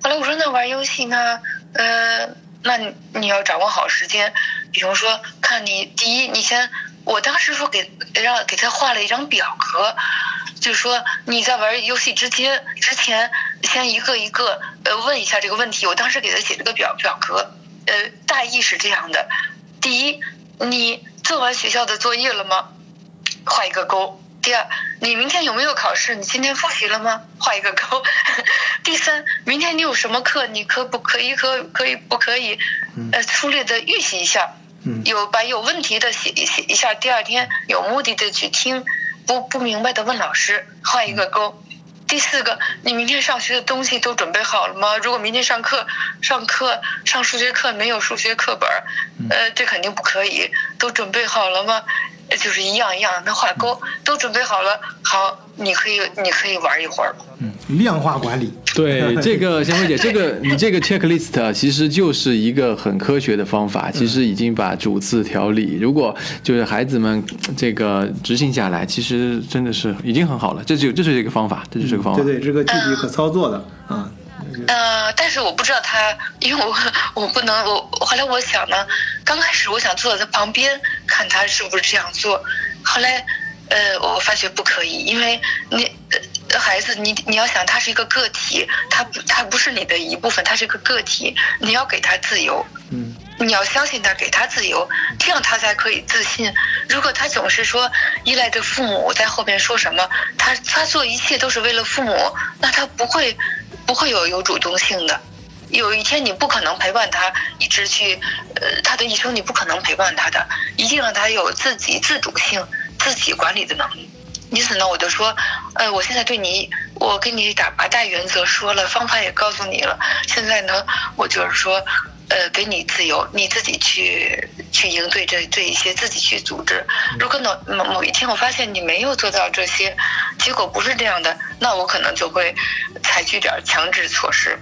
后来我说那玩游戏呢？呃，那你你要掌握好时间，比如说看你第一，你先，我当时说给让给他画了一张表格，就是说你在玩游戏之前之前先一个一个呃问一下这个问题。我当时给他写了个表表格，呃，大意是这样的：第一，你做完学校的作业了吗？画一个勾。第二，你明天有没有考试？你今天复习了吗？画一个勾。第三，明天你有什么课？你可不可以可可以不可以？呃，粗略的预习一下。嗯有把有问题的写一写一下，第二天有目的的去听，不不明白的问老师，画一个勾。第四个，你明天上学的东西都准备好了吗？如果明天上课上课上数学课没有数学课本，呃，这肯定不可以。都准备好了吗？呃就是一样一样的画勾，都准备好了，好，你可以你可以玩一会儿了。嗯，量化管理。对这个，贤惠姐，这个你这个 checklist 啊其实就是一个很科学的方法，其实已经把主次调理。如果就是孩子们这个执行下来，其实真的是已经很好了。这就这就是一个方法，这就是一个方法。对对，这个具体可操作的啊。呃，但是我不知道他，因为我我不能，我后来我想呢，刚开始我想坐在他旁边看他是不是这样做，后来呃，我发觉不可以，因为你呃孩子，你你要想他是一个个体，他不他不是你的一部分，他是一个个体，你要给他自由，嗯你要相信他，给他自由，这样他才可以自信。如果他总是说依赖着父母在后边说什么，他他做一切都是为了父母，那他不会不会有有主动性的。有一天你不可能陪伴他一直去，呃，他的一生你不可能陪伴他的，一定让他有自己自主性、自己管理的能力。因此呢，我就说，呃，我现在对你，我跟你打把大原则说了，方法也告诉你了。现在呢，我就是说，呃，给你自由，你自己去去应对这这一些，自己去组织。如果某某某一天我发现你没有做到这些，结果不是这样的，那我可能就会采取点儿强制措施。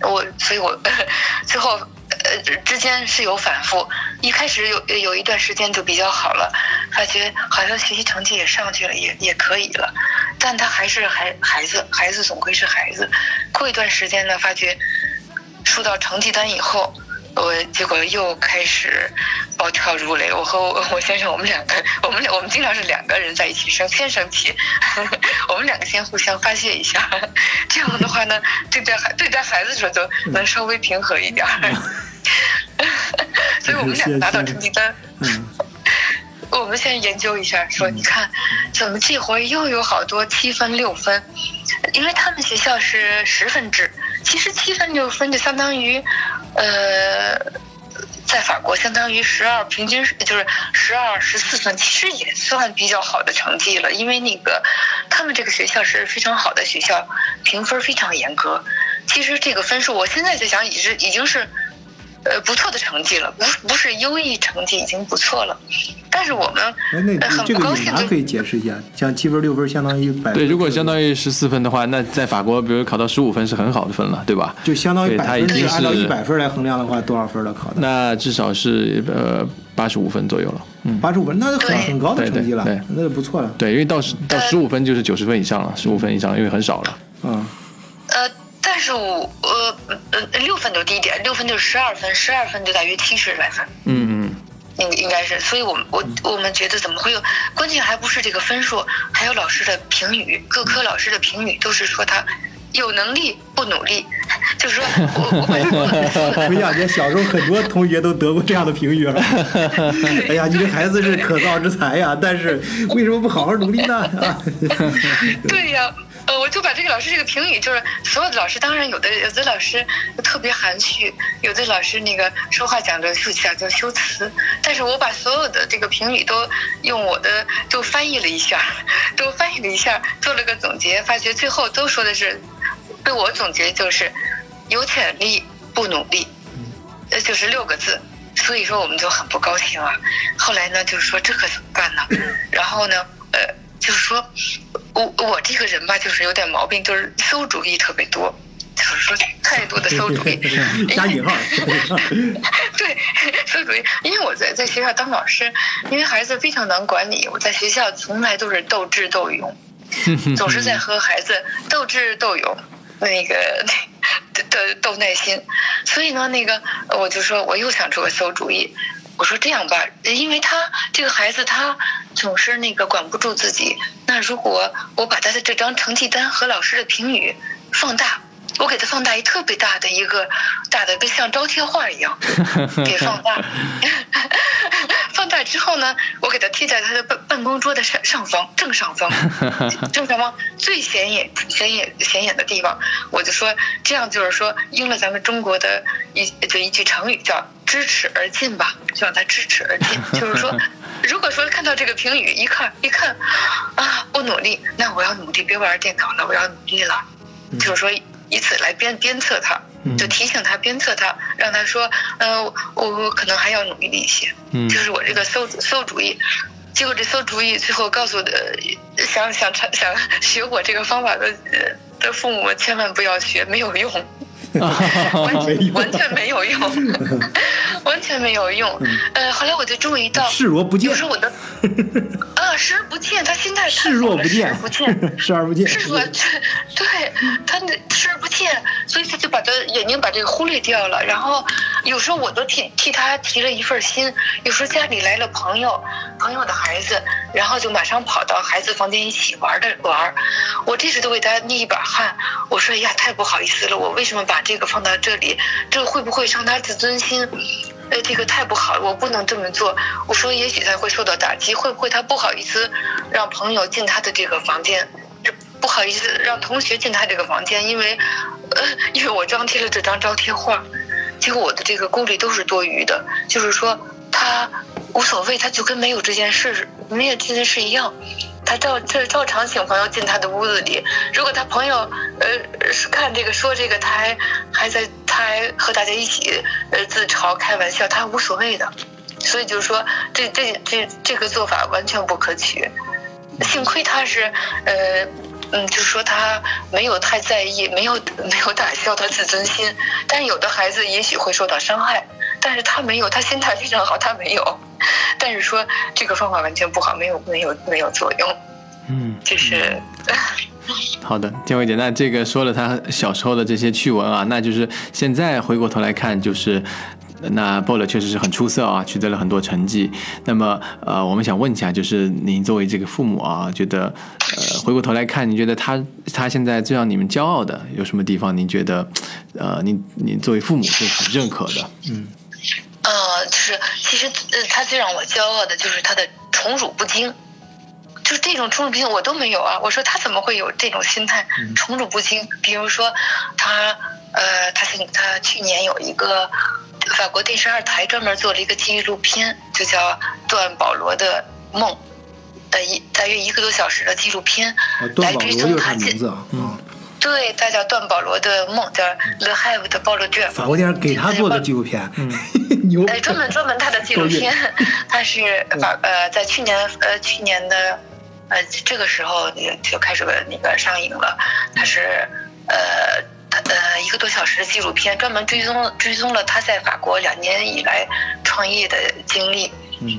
我，所以我 最后呃之间是有反复，一开始有有一段时间就比较好了，发觉好像学习成绩也上去了，也也可以了，但他还是孩孩子，孩子总归是孩子。过一段时间呢，发觉收到成绩单以后，我结果又开始暴跳如雷。我和我我先生，我们两个，我们俩我们经常是两个人在一起生，先生气，我们两个先互相发泄一下。这样的话呢，对待孩对待孩子的时候就能稍微平和一点儿。所以我们两个拿到成绩单，嗯 我们先研究一下，说你看，怎么这回又有好多七分六分？因为他们学校是十分制，其实七分六分就相当于，呃，在法国相当于十二，平均就是十二十四分，其实也算比较好的成绩了。因为那个他们这个学校是非常好的学校，评分非常严格。其实这个分数，我现在在想，已是已经是。呃，不错的成绩了，不不是优异成绩，已经不错了。但是我们哎，那呃很这个隐拿可以解释一下，像七分六分相当于百对，如果相当于十四分的话，那在法国，比如考到十五分是很好的分了，对吧？就相当于对百分，他已经是按照一百分来衡量的话，多少分了考的？那至少是呃八十五分左右了。嗯，八十五分，那是很对很高的成绩了对，那就不错了。对，因为到十到十五分就是九十分以上了，十五分以上因为很少了。嗯，呃，但是我呃呃六分都低一点，六分就是十二分，十二分就大约七十来分，嗯嗯，应应该是。所以我们我我们觉得怎么会有？关键还不是这个分数，还有老师的评语，各科老师的评语都是说他有能力不努力，就是说我我把 这个回想起来小时候很多同学都得过这样的评语了。哎呀，你这孩子是可造之才呀，但是为什么不好好努力呢？啊，对呀，呃，我就把这个老师这个评语，就是所有的老师，当然有的有的老师特别含蓄，有的老师那个说话讲究修讲究修辞，但是我把所有的这个评语都用我的都翻译了一下，都翻译了一下，做了个总结，发觉最后都说的是，被我总结就是有潜力不努力，呃，就是六个字。所以说我们就很不高兴啊。后来呢，就是说这可怎么办呢？然后呢，呃，就是说，我我这个人吧，就是有点毛病，就是馊主意特别多，就是说太多的馊主意。加引号。对，馊主意，因为我在在学校当老师，因为孩子非常难管理，我在学校从来都是斗智斗勇，总是在和孩子斗智斗勇，那个斗斗耐心。所以呢，那个我就说我又想出个馊主意。我说这样吧，因为他这个孩子他总是那个管不住自己。那如果我把他的这张成绩单和老师的评语放大，我给他放大一特别大的一个大的跟像招贴画一样，给放大。放大之后呢，我给他贴在他的办办公桌的上上方正上方，正上方最显眼显眼显眼的地方。我就说这样就是说应了咱们中国的一就一句成语叫。知耻而进吧，就让他知耻而进。就是说，如果说看到这个评语，一看一看，啊，不努力，那我要努力，别玩电脑了，我要努力了。就是说，以此来鞭鞭策他，就提醒他，鞭策他，让他说，呃，我我可能还要努力一些。就是我这个馊馊主意，结果这馊主意最后告诉的，想想想学我这个方法的的父母千万不要学，没有用。完全完全没有用，完全没有用。呃，后来我就注意到，视若不见。就是我的 啊，视而不见，他心态视若不见，视而不见，视而不见，视若对，他那视而不见，所以他就把他眼睛把这个忽略掉了。然后有时候我都替替他提了一份心。有时候家里来了朋友，朋友的孩子，然后就马上跑到孩子房间一起玩的玩。我这时都为他捏一把汗。我说呀，太不好意思了，我为什么把这个放到这里？这会不会伤他自尊心？呃，这个太不好了，我不能这么做。我说，也许他会受到打击，会不会他不好意思让朋友进他的这个房间？不好意思让同学进他这个房间，因为，呃，因为我张贴了这张招贴画，结果我的这个顾虑都是多余的。就是说，他无所谓，他就跟没有这件事，没有这件事一样。他照照照常请朋友进他的屋子里，如果他朋友呃是看这个说这个，他还还在他还和大家一起呃自嘲开玩笑，他无所谓的。所以就是说，这这这这个做法完全不可取。幸亏他是呃嗯，就是说他没有太在意，没有没有打消他自尊心。但有的孩子也许会受到伤害，但是他没有，他心态非常好，他没有。但是说这个方法完全不好，没有没有没有作用。嗯，就是。好的，建伟姐，那这个说了他小时候的这些趣闻啊，那就是现在回过头来看，就是那 b o l 确实是很出色啊，取得了很多成绩。那么呃，我们想问一下，就是您作为这个父母啊，觉得呃回过头来看，您觉得他他现在最让你们骄傲的有什么地方？您觉得呃，您您作为父母是很认可的？嗯。呃，就是其实呃，他最让我骄傲的就是他的宠辱不惊，就是这种宠辱不惊我都没有啊。我说他怎么会有这种心态，宠辱不惊？比如说他呃，他是他去年有一个法国电视二台专门做了一个纪录片，就叫《段保罗的梦》，呃一大约一个多小时的纪录片，来追踪他名字啊。对，他叫段保罗的梦，叫《The Have 的暴露卷》。法国电视给他做的纪录片，牛。哎，专门专门他的纪录片，他是法呃，在去年呃去年的呃这个时候就开始那个上映了。他是呃呃一个多小时的纪录片，专门追踪追踪了他在法国两年以来创业的经历。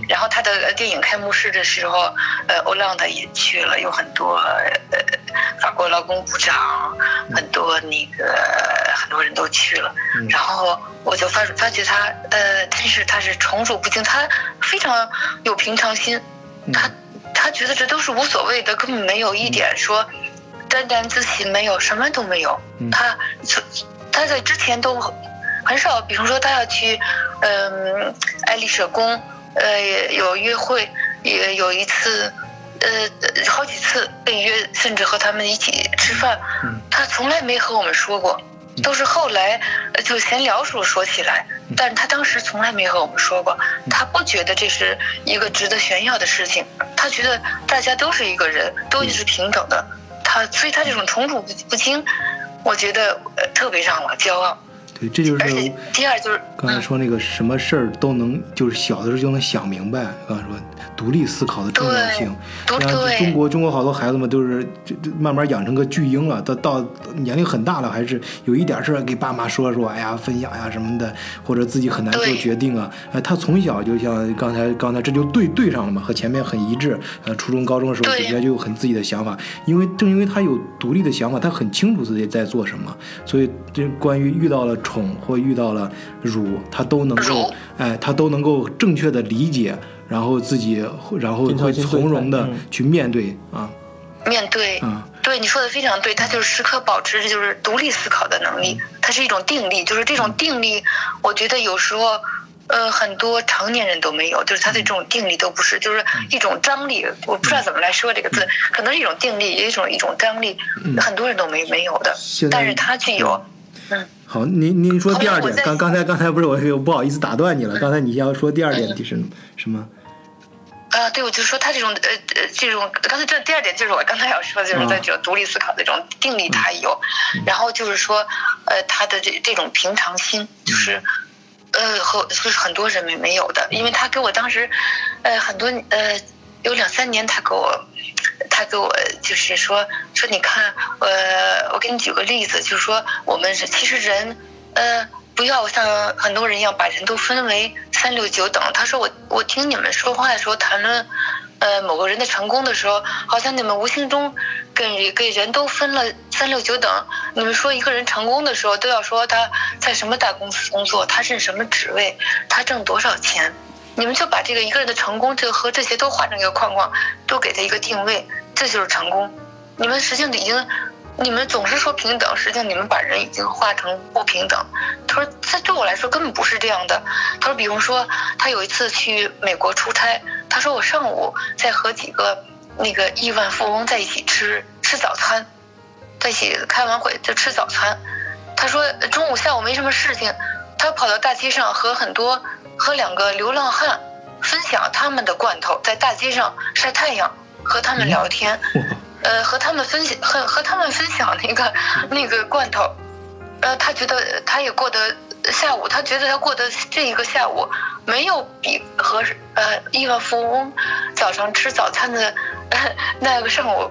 然后他的电影开幕式的时候，呃，欧浪的也去了，有很多呃法国劳工部长，很多那个很多人都去了。然后我就发发觉他，呃，但是他是宠辱不惊，他非常有平常心，他他觉得这都是无所谓的，根本没有一点说沾沾自喜，没有什么都没有。他他在之前都很少，比如说他要去嗯爱丽舍宫。呃，有约会，也有一次，呃，好几次被约，甚至和他们一起吃饭，他从来没和我们说过，都是后来就闲聊时候说起来，但是他当时从来没和我们说过，他不觉得这是一个值得炫耀的事情，他觉得大家都是一个人，都是平等的，他所以他这种宠辱不不惊，我觉得特别让我骄傲。对，这就是。而且第二就是刚才说那个什么事儿都能，就是小的时候就能想明白。刚才说独立思考的重要性。对然后对中国中国好多孩子们都是慢慢养成个巨婴了，到到年龄很大了，还是有一点事儿给爸妈说说，哎呀分享呀什么的，或者自己很难做决定啊。呃，他从小就像刚才刚才这就对对上了嘛，和前面很一致。呃，初中高中的时候对直接就有很自己的想法，因为正因为他有独立的想法，他很清楚自己在做什么，所以这关于遇到了宠或遇到了辱，他都能够辱哎，他都能够正确的理解。然后自己，然后会从容的去面对啊，面对，啊。对你说的非常对，他就是时刻保持着就是独立思考的能力，它是一种定力，就是这种定力，我觉得有时候。呃，很多成年人都没有，就是他的这种定力都不是，就是一种张力。我不知道怎么来说这个字，可能是一种定力，也一种一种张力，很多人都没没有的但是他具有，嗯，好，您您说第二点，刚刚才刚才不是我我不好意思打断你了，刚才你要说第二点是什么？啊，对，我就说他这种呃呃这种，刚才这第二点就是我刚才要说的，就是嗯。在这种独立思考的这种定力他有，然后就是说呃他的这这种平常心，就是呃和就是很多人没没有的，因为他给我当时呃很多呃有两三年他给我他给我就是说说你看呃我给你举个例子，就是说我们是其实人呃。不要像很多人一样把人都分为三六九等。他说我我听你们说话的时候谈论，呃某个人的成功的时候，好像你们无形中给给人都分了三六九等。你们说一个人成功的时候，都要说他在什么大公司工作，他是什么职位，他挣多少钱。你们就把这个一个人的成功，这和这些都画成一个框框，都给他一个定位，这就是成功。你们实际上已经。你们总是说平等，实际上你们把人已经化成不平等。他说，这对我来说根本不是这样的。他说，比方说，他有一次去美国出差，他说我上午在和几个那个亿万富翁在一起吃吃早餐，在一起开完会就吃早餐。他说中午下午没什么事情，他跑到大街上和很多和两个流浪汉分享他们的罐头，在大街上晒太阳，和他们聊天。呃，和他们分享，和和他们分享那个 那个罐头，呃，他觉得他也过得下午，他觉得他过得这一个下午没有比和呃亿万富翁早上吃早餐的、呃、那个上午，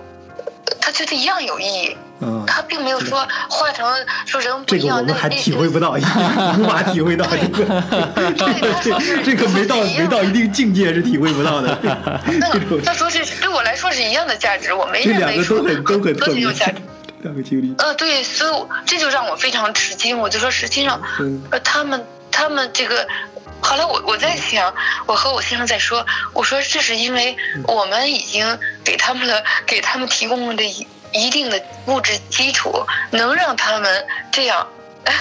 他觉得一样有意义。嗯，他并没有说画成说人不一样，那个我们还体会不到，无法体会到这个，这个没到没到一定境界是体会不到的。那他说是对我来说是一样的价值，我没认为说都很都很和特别这种价值。，两个经历。呃，对，所以这就让我非常吃惊。我就说，实际上，嗯呃，他们他们这个，后来我我在想，我和我先生在说，我说这是因为我们已经给他们了，给他们提供了的一一定的物质基础，能让他们这样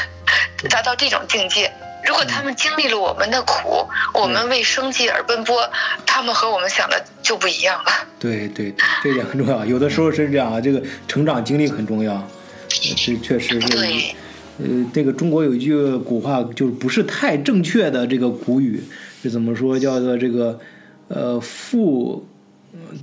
达到这种境界。如果他们经历了我们的苦，我们为生计而奔波，他们和我们想的就不一样了。对对，对这点很重要。有的时候是这样啊，这个成长经历很重要。呃这确实是。对，呃，这个中国有一句古话，就是不是太正确的这个古语是怎么说？叫做这个呃，富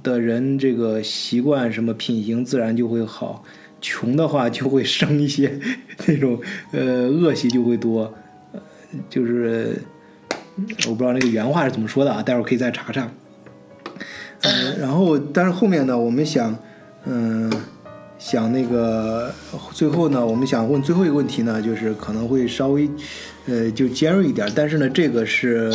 的人这个习惯什么品行自然就会好，穷的话就会生一些 那种呃恶习就会多。就是我不知道那个原话是怎么说的啊，待会儿可以再查查。嗯，然后但是后面呢，我们想，嗯、想那个最后呢，我们想问最后一个问题呢，就是可能会稍微，呃，就尖锐一点，但是呢，这个是，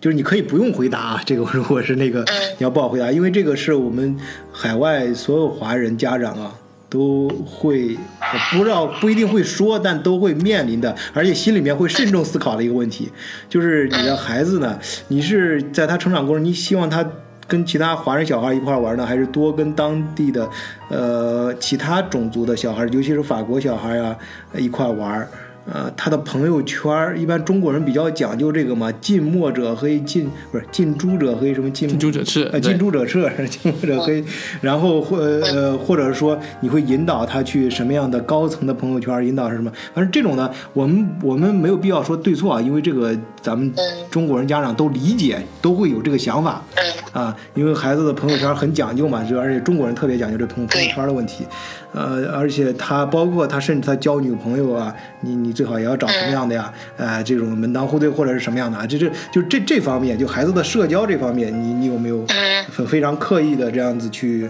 就是你可以不用回答啊，这个如果是那个你要不好回答，因为这个是我们海外所有华人家长啊都会，呃不知道不一定会说，但都会面临的，而且心里面会慎重思考的一个问题，就是你的孩子呢，你是在他成长过程，你希望他。跟其他华人小孩一块玩呢，还是多跟当地的呃其他种族的小孩，尤其是法国小孩啊一块玩？呃，他的朋友圈儿一般中国人比较讲究这个嘛，近墨者黑，近不是近朱者黑，什么近近朱者赤呃，近朱者赤，近墨者黑。然后或呃，或者说你会引导他去什么样的高层的朋友圈，引导是什么？反正这种呢，我们我们没有必要说对错啊，因为这个咱们中国人家长都理解，都会有这个想法。嗯，啊，因为孩子的朋友圈很讲究嘛，就而且中国人特别讲究这朋朋友圈的问题，呃，而且他包括他甚至他交女朋友啊，你你最好也要找什么样的呀？呃，这种门当户对或者是什么样的啊？这这就这这方面，就孩子的社交这方面，你你有没有嗯很非常刻意的这样子去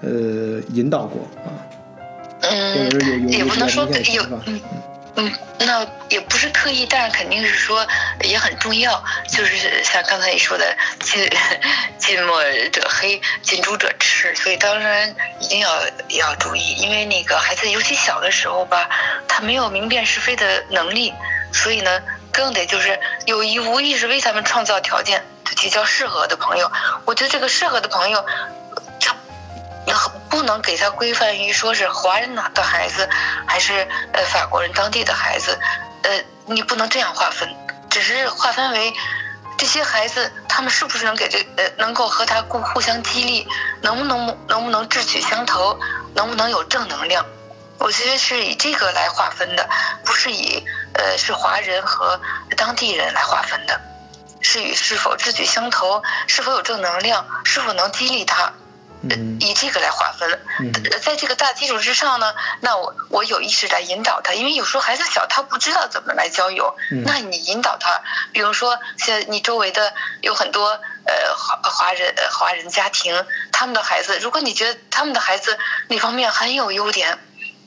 呃引导过啊？或嗯者是有有也不能说有什么有想法嗯嗯，那也不是刻意，但是肯定是说也很重要。就是像刚才你说的，近 近墨者黑，近朱者赤，所以当然一定要要注意，因为那个孩子尤其小的时候吧，他没有明辨是非的能力，所以呢，更得就是有意无意识为他们创造条件，就结交适合的朋友。我觉得这个适合的朋友，不能给他规范于说是华人的孩子，还是呃法国人当地的孩子，呃，你不能这样划分，只是划分为这些孩子他们是不是能给这呃能够和他互互相激励，能不能能不能志趣相投，能不能有正能量。我觉得是以这个来划分的，不是以呃是华人和当地人来划分的，是与是否志趣相投，是否有正能量，是否能激励他，以这个来划分。在这个大基础之上呢，那我我有意识来引导他，因为有时候孩子小，他不知道怎么来交友，嗯那你引导他，比如说像你周围的有很多呃华华人呃华人家庭，他们的孩子，如果你觉得他们的孩子哪方面很有优点。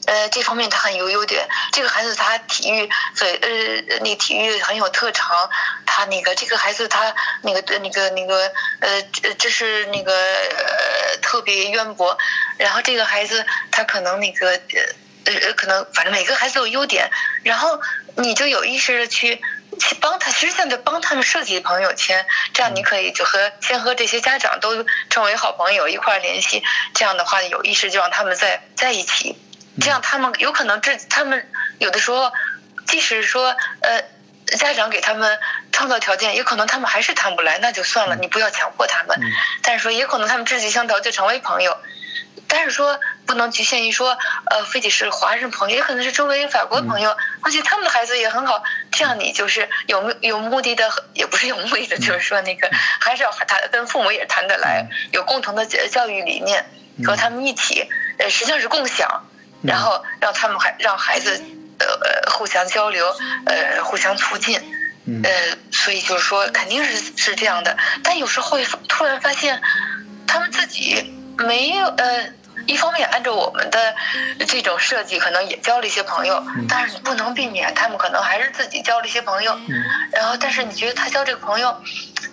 呃，这方面他很有优点。这个孩子他体育，所以呃，那体育很有特长。他那个这个孩子他那个那个那个呃，这这是那个呃特别渊博。然后这个孩子他可能那个呃呃，可能反正每个孩子有优点，然后你就有意识的去。去帮他，其实现在帮他们设计朋友圈，这样你可以就和先和这些家长都成为好朋友，一块儿联系。这样的话，有意识就让他们在在一起，这样他们有可能这他们有的时候，即使说呃家长给他们创造条件，也可能他们还是谈不来，那就算了，你不要强迫他们。但是说也可能他们志趣相投就成为朋友，但是说不能局限于说呃非得是华人朋友，也可能是周围法国朋友，而且他们的孩子也很好。这样你就是有目有目的的，也不是有目的的，就是说那个还是要谈跟父母也谈得来，有共同的教教育理念，和他们一起，呃实际上是共享。然后让他们还让孩子呃呃互相交流，呃互相促进，呃所以就是说肯定是是这样的，但有时候会突然发现他们自己没有呃。一方面，按照我们的这种设计，可能也交了一些朋友，但是你不能避免，他们可能还是自己交了一些朋友。然后，但是你觉得他交这个朋友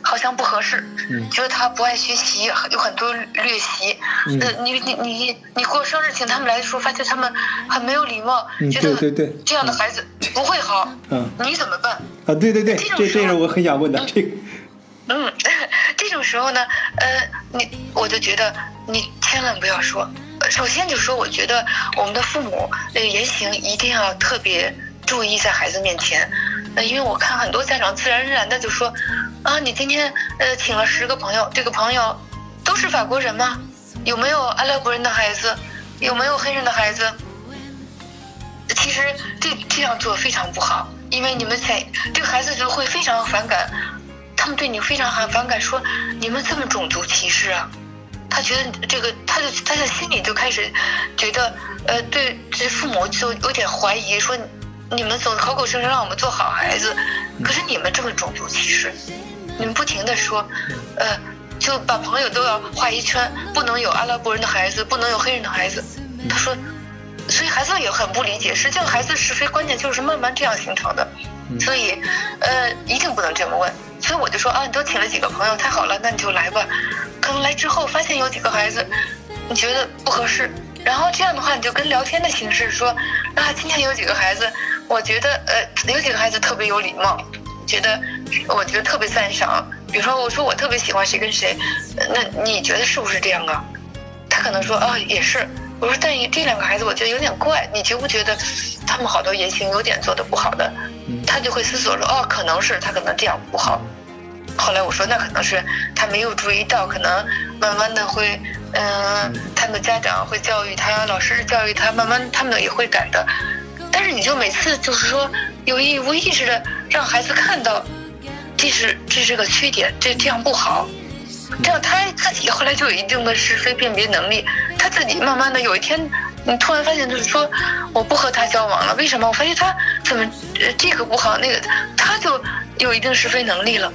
好像不合适，觉得他不爱学习，有很多劣习。呃，你你你你过生日请他们来的时候，发现他们很没有礼貌，觉得这样的孩子不会好。嗯，你怎么办？啊，对对对，这这是我很想问的这个。嗯，这种时候呢，呃，你我就觉得你千万不要说。首先就说，我觉得我们的父母那个言行一定要特别注意在孩子面前，呃，因为我看很多家长自然而然的就说，啊，你今天呃请了十个朋友，这个朋友都是法国人吗？有没有阿拉伯人的孩子？有没有黑人的孩子？其实这这样做非常不好，因为你们在这个孩子就会非常反感。他们对你非常很反感，说你们这么种族歧视啊！他觉得这个，他就他在心里就开始觉得，呃，对这父母就有点怀疑，说你们总口口声声让我们做好孩子，可是你们这么种族歧视，你们不停的说，呃，就把朋友都要画一圈，不能有阿拉伯人的孩子，不能有黑人的孩子。他说，所以孩子也很不理解，实际上孩子是非观念就是慢慢这样形成的，所以，呃，一定不能这么问。所以我就说啊，你都请了几个朋友，太好了，那你就来吧。可能来之后发现有几个孩子，你觉得不合适，然后这样的话你就跟聊天的形式说啊，今天有几个孩子，我觉得呃有几个孩子特别有礼貌，觉得我觉得特别赞赏。比如说我说我特别喜欢谁跟谁，那你觉得是不是这样啊？他可能说啊也是。我说但这两个孩子我觉得有点怪，你觉不觉得他们好多言行有点做的不好的？他就会思索说哦可能是他可能这样不好。后来我说，那可能是他没有注意到，可能慢慢的会，嗯，他们家长会教育他，老师教育他，慢慢他们也会改的。但是你就每次就是说有意无意识的让孩子看到，这是这是个缺点，这这样不好，这样他自己后来就有一定的是非辨别能力，他自己慢慢的有一天你突然发现就是说我不和他交往了，为什么？我发现他怎么呃这个不好那个，他就有一定是非能力了。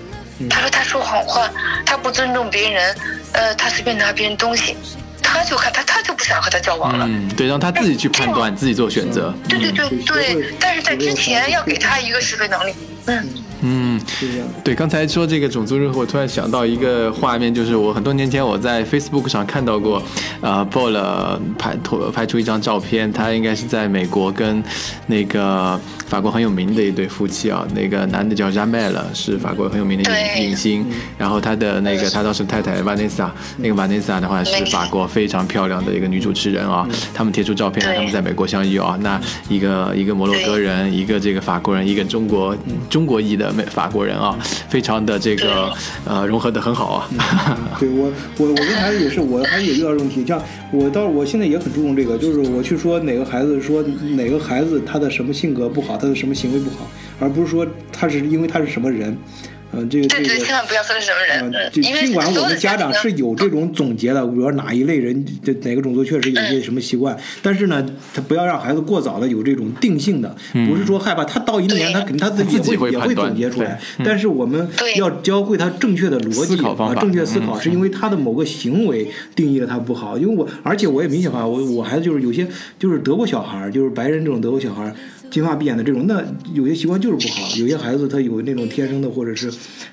他说他说谎话，他不尊重别人，呃，他随便拿别人东西，他就看他他就不想和他交往了。嗯，对，让他自己去判断，自己做选择。对对对对，但是在之前要给他一个是非能力。嗯。嗯，对，刚才说这个种族融合，我突然想到一个画面，就是我很多年前我在 Facebook 上看到过，呃 u l 拍拍拍出一张照片，他应该是在美国跟那个法国很有名的一对夫妻啊，那个男的叫 Jamel，是法国很有名的影影星，然后他的那个他当时太太 Vanessa，那个 Vanessa 的话是法国非常漂亮的一个女主持人啊，他们贴出照片，他们在美国相遇啊，那一个一个摩洛哥人，一个这个法国人，一个中国中国裔的。美法国人啊，非常的这个呃融合的很好啊。对我我我跟孩子也是，我孩子也遇到这种问题。像我到我现在也很注重这个，就是我去说哪个孩子说哪个孩子他的什么性格不好，他的什么行为不好，而不是说他是因为他是什么人。嗯，这个这个千万不要说是什么人。嗯，尽管我们家长是有这种总结的，比如说哪一类人，这哪个种族确实有些什么习惯，但是呢，他不要让孩子过早的有这种定性的，不是说害怕他到一定年他肯定他自己也会也会总结出来。但是我们要教会他正确的逻辑啊，正确思考，是因为他的某个行为定义了他不好。因为我而且我也明显发现，我我孩子就是有些就是德国小孩，就是白人这种德国小孩。金发碧眼的这种，那有些习惯就是不好。有些孩子他有那种天生的，或者是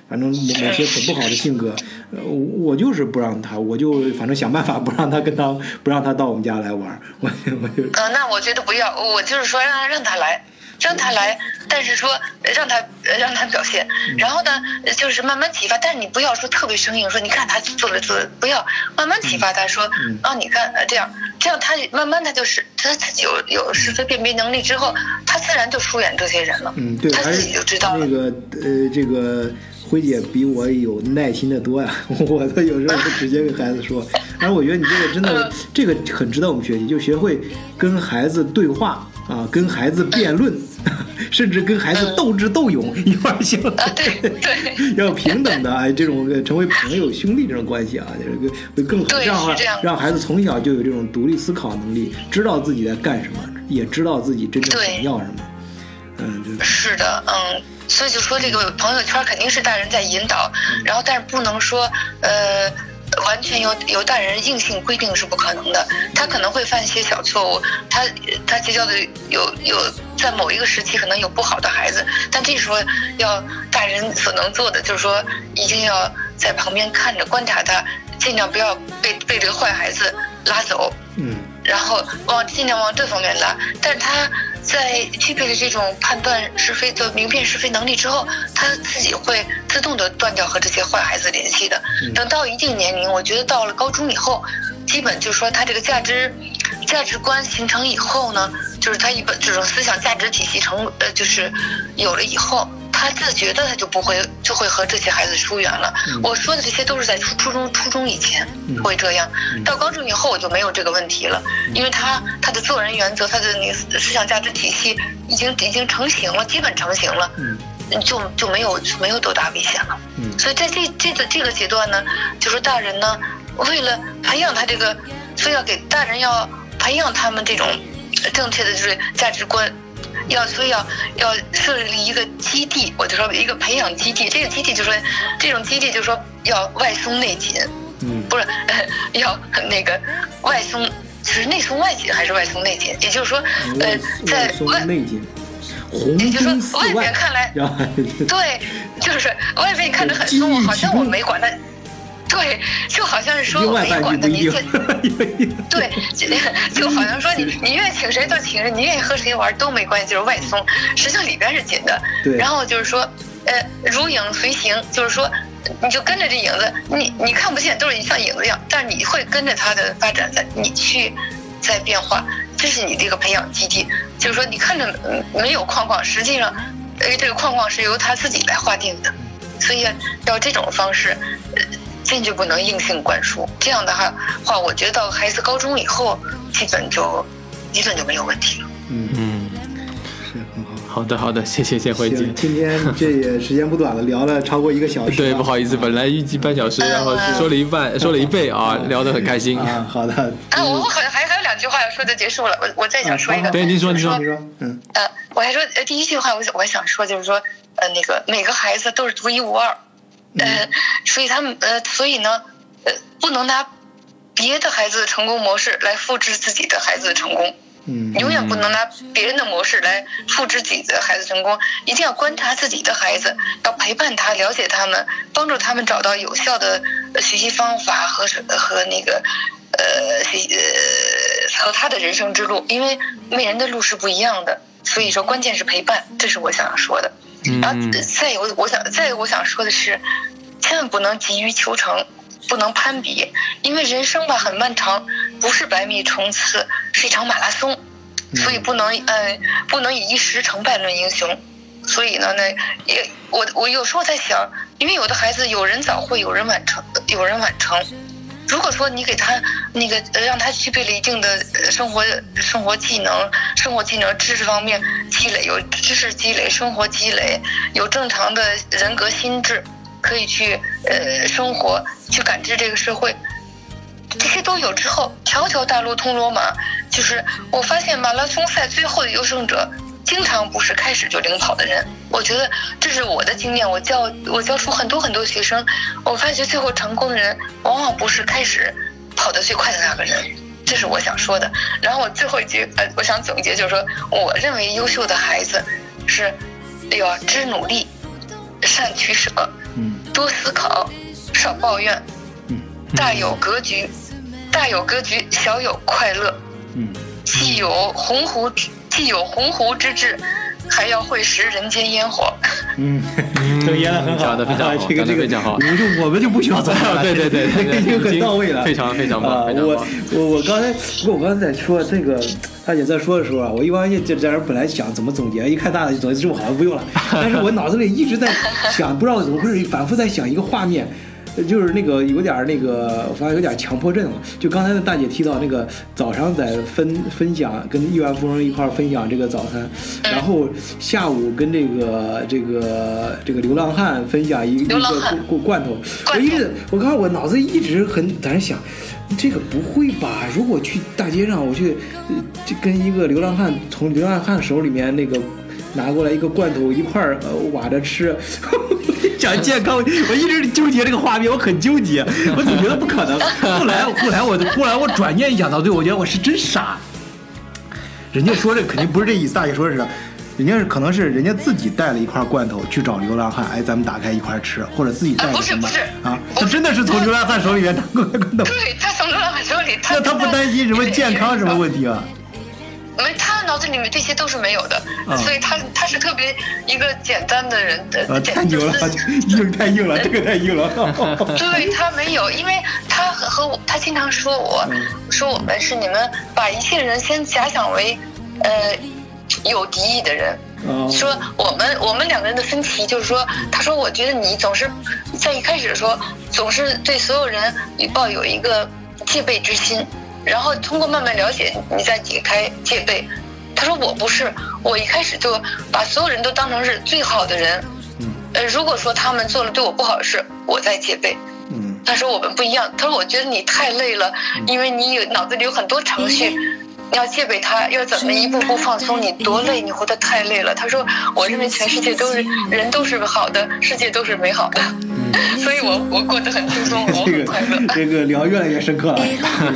反正某某些很不好的性格。呃，我就是不让他，我就反正想办法不让他跟他，不让他到我们家来玩。我我就呃，那我觉得不要，我就是说让他让他来。让他来，但是说让他让他表现，然后呢，就是慢慢启发，但是你不要说特别生硬，说你看他做了做，不要慢慢启发他，说啊，你看这样这样，他慢慢他就是他自己有有是非辨别能力之后，他自然就疏远这些人了。嗯，对，他自己就知道那个呃，这个辉姐比我有耐心的多呀，我都有时候直接跟孩子说，但是我觉得你这个真的这个很值得我们学习，就学会跟孩子对话。啊，跟孩子辩论，甚至跟孩子斗智斗勇一块儿行。对 对，要平等的哎，这种成为朋友兄弟这种关系啊，这个会更好。这样让孩子从小就有这种独立思考能力，知道自己在干什么，也知道自己真正想要什么。嗯，是的，嗯，所以就说这个朋友圈肯定是大人在引导，然后但是不能说呃。完全由由大人硬性规定是不可能的，他可能会犯一些小错误，他他结交的有有在某一个时期可能有不好的孩子，但这时候要大人所能做的就是说，一定要在旁边看着观察他，尽量不要被被这个坏孩子拉走，嗯，然后往尽量往这方面拉，但是他。在具备了这种判断是非的明辨是非能力之后，他自己会自动的断掉和这些坏孩子联系的。等到一定年龄，我觉得到了高中以后，基本就是说他这个价值价值观形成以后呢，就是他一本这种思想价值体系成呃就是有了以后。他自觉的，他就不会就会和这些孩子疏远了。我说的这些都是在初初中初中以前会这样，到高中以后我就没有这个问题了，因为他他的做人原则，他的那个思想价值体系已经已经成型了，基本成型了，就就没有就没有多大危险了。所以在这这个这个阶段呢，就是大人呢，为了培养他这个，所以要给大人要培养他们这种正确的就是价值观。要所以要要设立一个基地，我就说一个培养基地。这个基地就说这种基地就说要外松内紧，嗯，不是 要那个外松，是内松外紧还是外松内紧？也就是说，呃，在外内紧，也就是说外边看来，对，就是外边看着很松，好像我没管他。对，就好像是说我没管他，你对，就就好像说你你愿意请谁就请谁，你愿意和谁玩都没关系，就是外松，实际上里边是紧的。然后就是说，呃，如影随形，就是说，你就跟着这影子，你你看不见，都是像影子一样，但是你会跟着它的发展在，你去在变化，这是你这个培养基地。就是说，你看着没有框框，实际上，呃，这个框框是由他自己来划定的，所以要这种方式。坚决不能硬性灌输，这样的话话，我觉得到孩子高中以后，基本就基本就没有问题了。嗯嗯，是很好。好的好的，谢谢谢慧姐。今天 这也时间不短了，聊了超过一个小时。对，不好意思，本来预计半小时，然后说了一半，说了一倍啊，聊得很开心。啊，好的。啊，我好像还还有两。句话要说就结束了，我我再想说一个，对您说您说您说，嗯呃，我还说呃第一句话我想我想说就是说呃那个每个孩子都是独一无二，呃，所以他们呃所以呢呃不能拿别的孩子的成功模式来复制自己的孩子的成功。嗯永远不能拿别人的模式来复制自己的孩子成功，一定要观察自己的孩子，要陪伴他，了解他们，帮助他们找到有效的呃学习方法和和那个呃学呃和他的人生之路，因为每人的路是不一样的，所以说关键是陪伴，这是我想要说的。然后嗯再有我想再有我想说的是，千万不能急于求成，不能攀比，因为人生吧很漫长，不是百米冲刺，是一场马拉松，所以不能呃不能以一时成败论英雄。所以呢，那也我我有时候在想，因为有的孩子有人早会，有人晚成，有人晚成。如果说你给他那个让他具备了一定的生活生活技能、生活技能、知识方面积累，有知识积累、生活积累，有正常的人格心智，可以去呃生活、去感知这个社会，这些都有之后，条条大路通罗马。就是我发现马拉松赛最后的优胜者，经常不是开始就领跑的人。我觉得这是我的经验，我教我教出很多很多学生，我发觉最后成功的人，往往不是开始跑得最快的那个人。这是我想说的。然后我最后一句，呃，我想总结就是说，我认为优秀的孩子是要知努力，善取舍，嗯多思考，少抱怨，嗯大有格局，大有格局，小有快乐，嗯既有鸿鹄之既有鸿鹄之志，还要会识人间烟火。嗯，这个演的很好，讲的非常好啊这个这个非常好我们就我们就不需要总结了，对对对对对已经很到位了，非常非常棒啊我我我刚才不过我刚才在说这个大姐在说的时候啊，我一般就在这儿本来想怎么总结，一看大姐总结这么好像不用了，但是我脑子里一直在想，不知道怎么回事，反复在想一个画面。呃就是那个有点儿那个，我发现有点强迫症了。就刚才那大姐提到那个早上在分分享，跟亿万富翁一块儿分享这个早餐，然后下午跟这个这个这个流浪汉分享一一个罐罐头。我一直我刚才我脑子一直很在那想，这个不会吧？如果去大街上，我去跟一个流浪汉从流浪汉手里面那个拿过来一个罐头一块儿呃挖着吃，讲健康，我一直纠结这个画面，我很纠结，我总觉得不可能。后来后来我后来我转念一想到，对，我觉得我是真傻。人家说这肯定不是这意思，大姐说的是，人家是可能是人家自己带了一块罐头去找流浪汉，哎，咱们打开一块吃，或者自己带啊的什么不是不是啊？他真的是从流浪汉手里面拿过来罐头，对他从流浪汉手里，他那他不担心什么健康什么问题啊？脑子里面这些都是没有的，啊所以他他是特别一个简单的人，太简牛了就是，硬太硬了，这个太硬了。对他没有，因为他和和我，他经常说我，嗯说我们是你们把一切人先假想为，呃，有敌意的人。啊说我们我们两个人的分歧就是说，他说我觉得你总是在一开始的时候总是对所有人抱有一个戒备之心，然后通过慢慢了解，你再解开戒备。他说我不是，我一开始就把所有人都当成是最好的人。嗯呃，如果说他们做了对我不好的事，我在戒备。嗯他说我们不一样，他说我觉得你太累了，因为你有脑子里有很多程序，你要戒备他，要怎么一步步放松，你多累，你活得太累了。他说我认为全世界都是人都是好的，世界都是美好的，所以我我过得很轻松，我这个很快乐。这个聊越来越深刻了。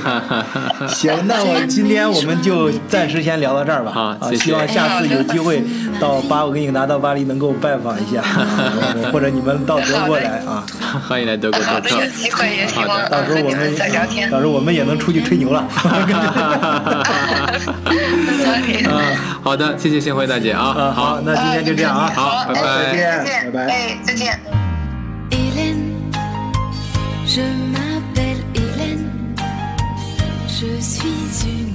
行，那我今天我们就暂时先聊到这儿吧。啊，好谢谢希望下次有机会到巴，我跟你拿到巴黎能够拜访一下，啊 或者你们到德国来啊。欢迎来德国做好的，客有。机会也希望到时候我们再聊天。到时候我们也能出去吹牛了。嗯，好的，谢谢幸辉大姐啊。啊，好，那今天就这样啊。好拜拜哎再见，拜拜哎，再见。Hélène, je m'appelle Hélène, je suis une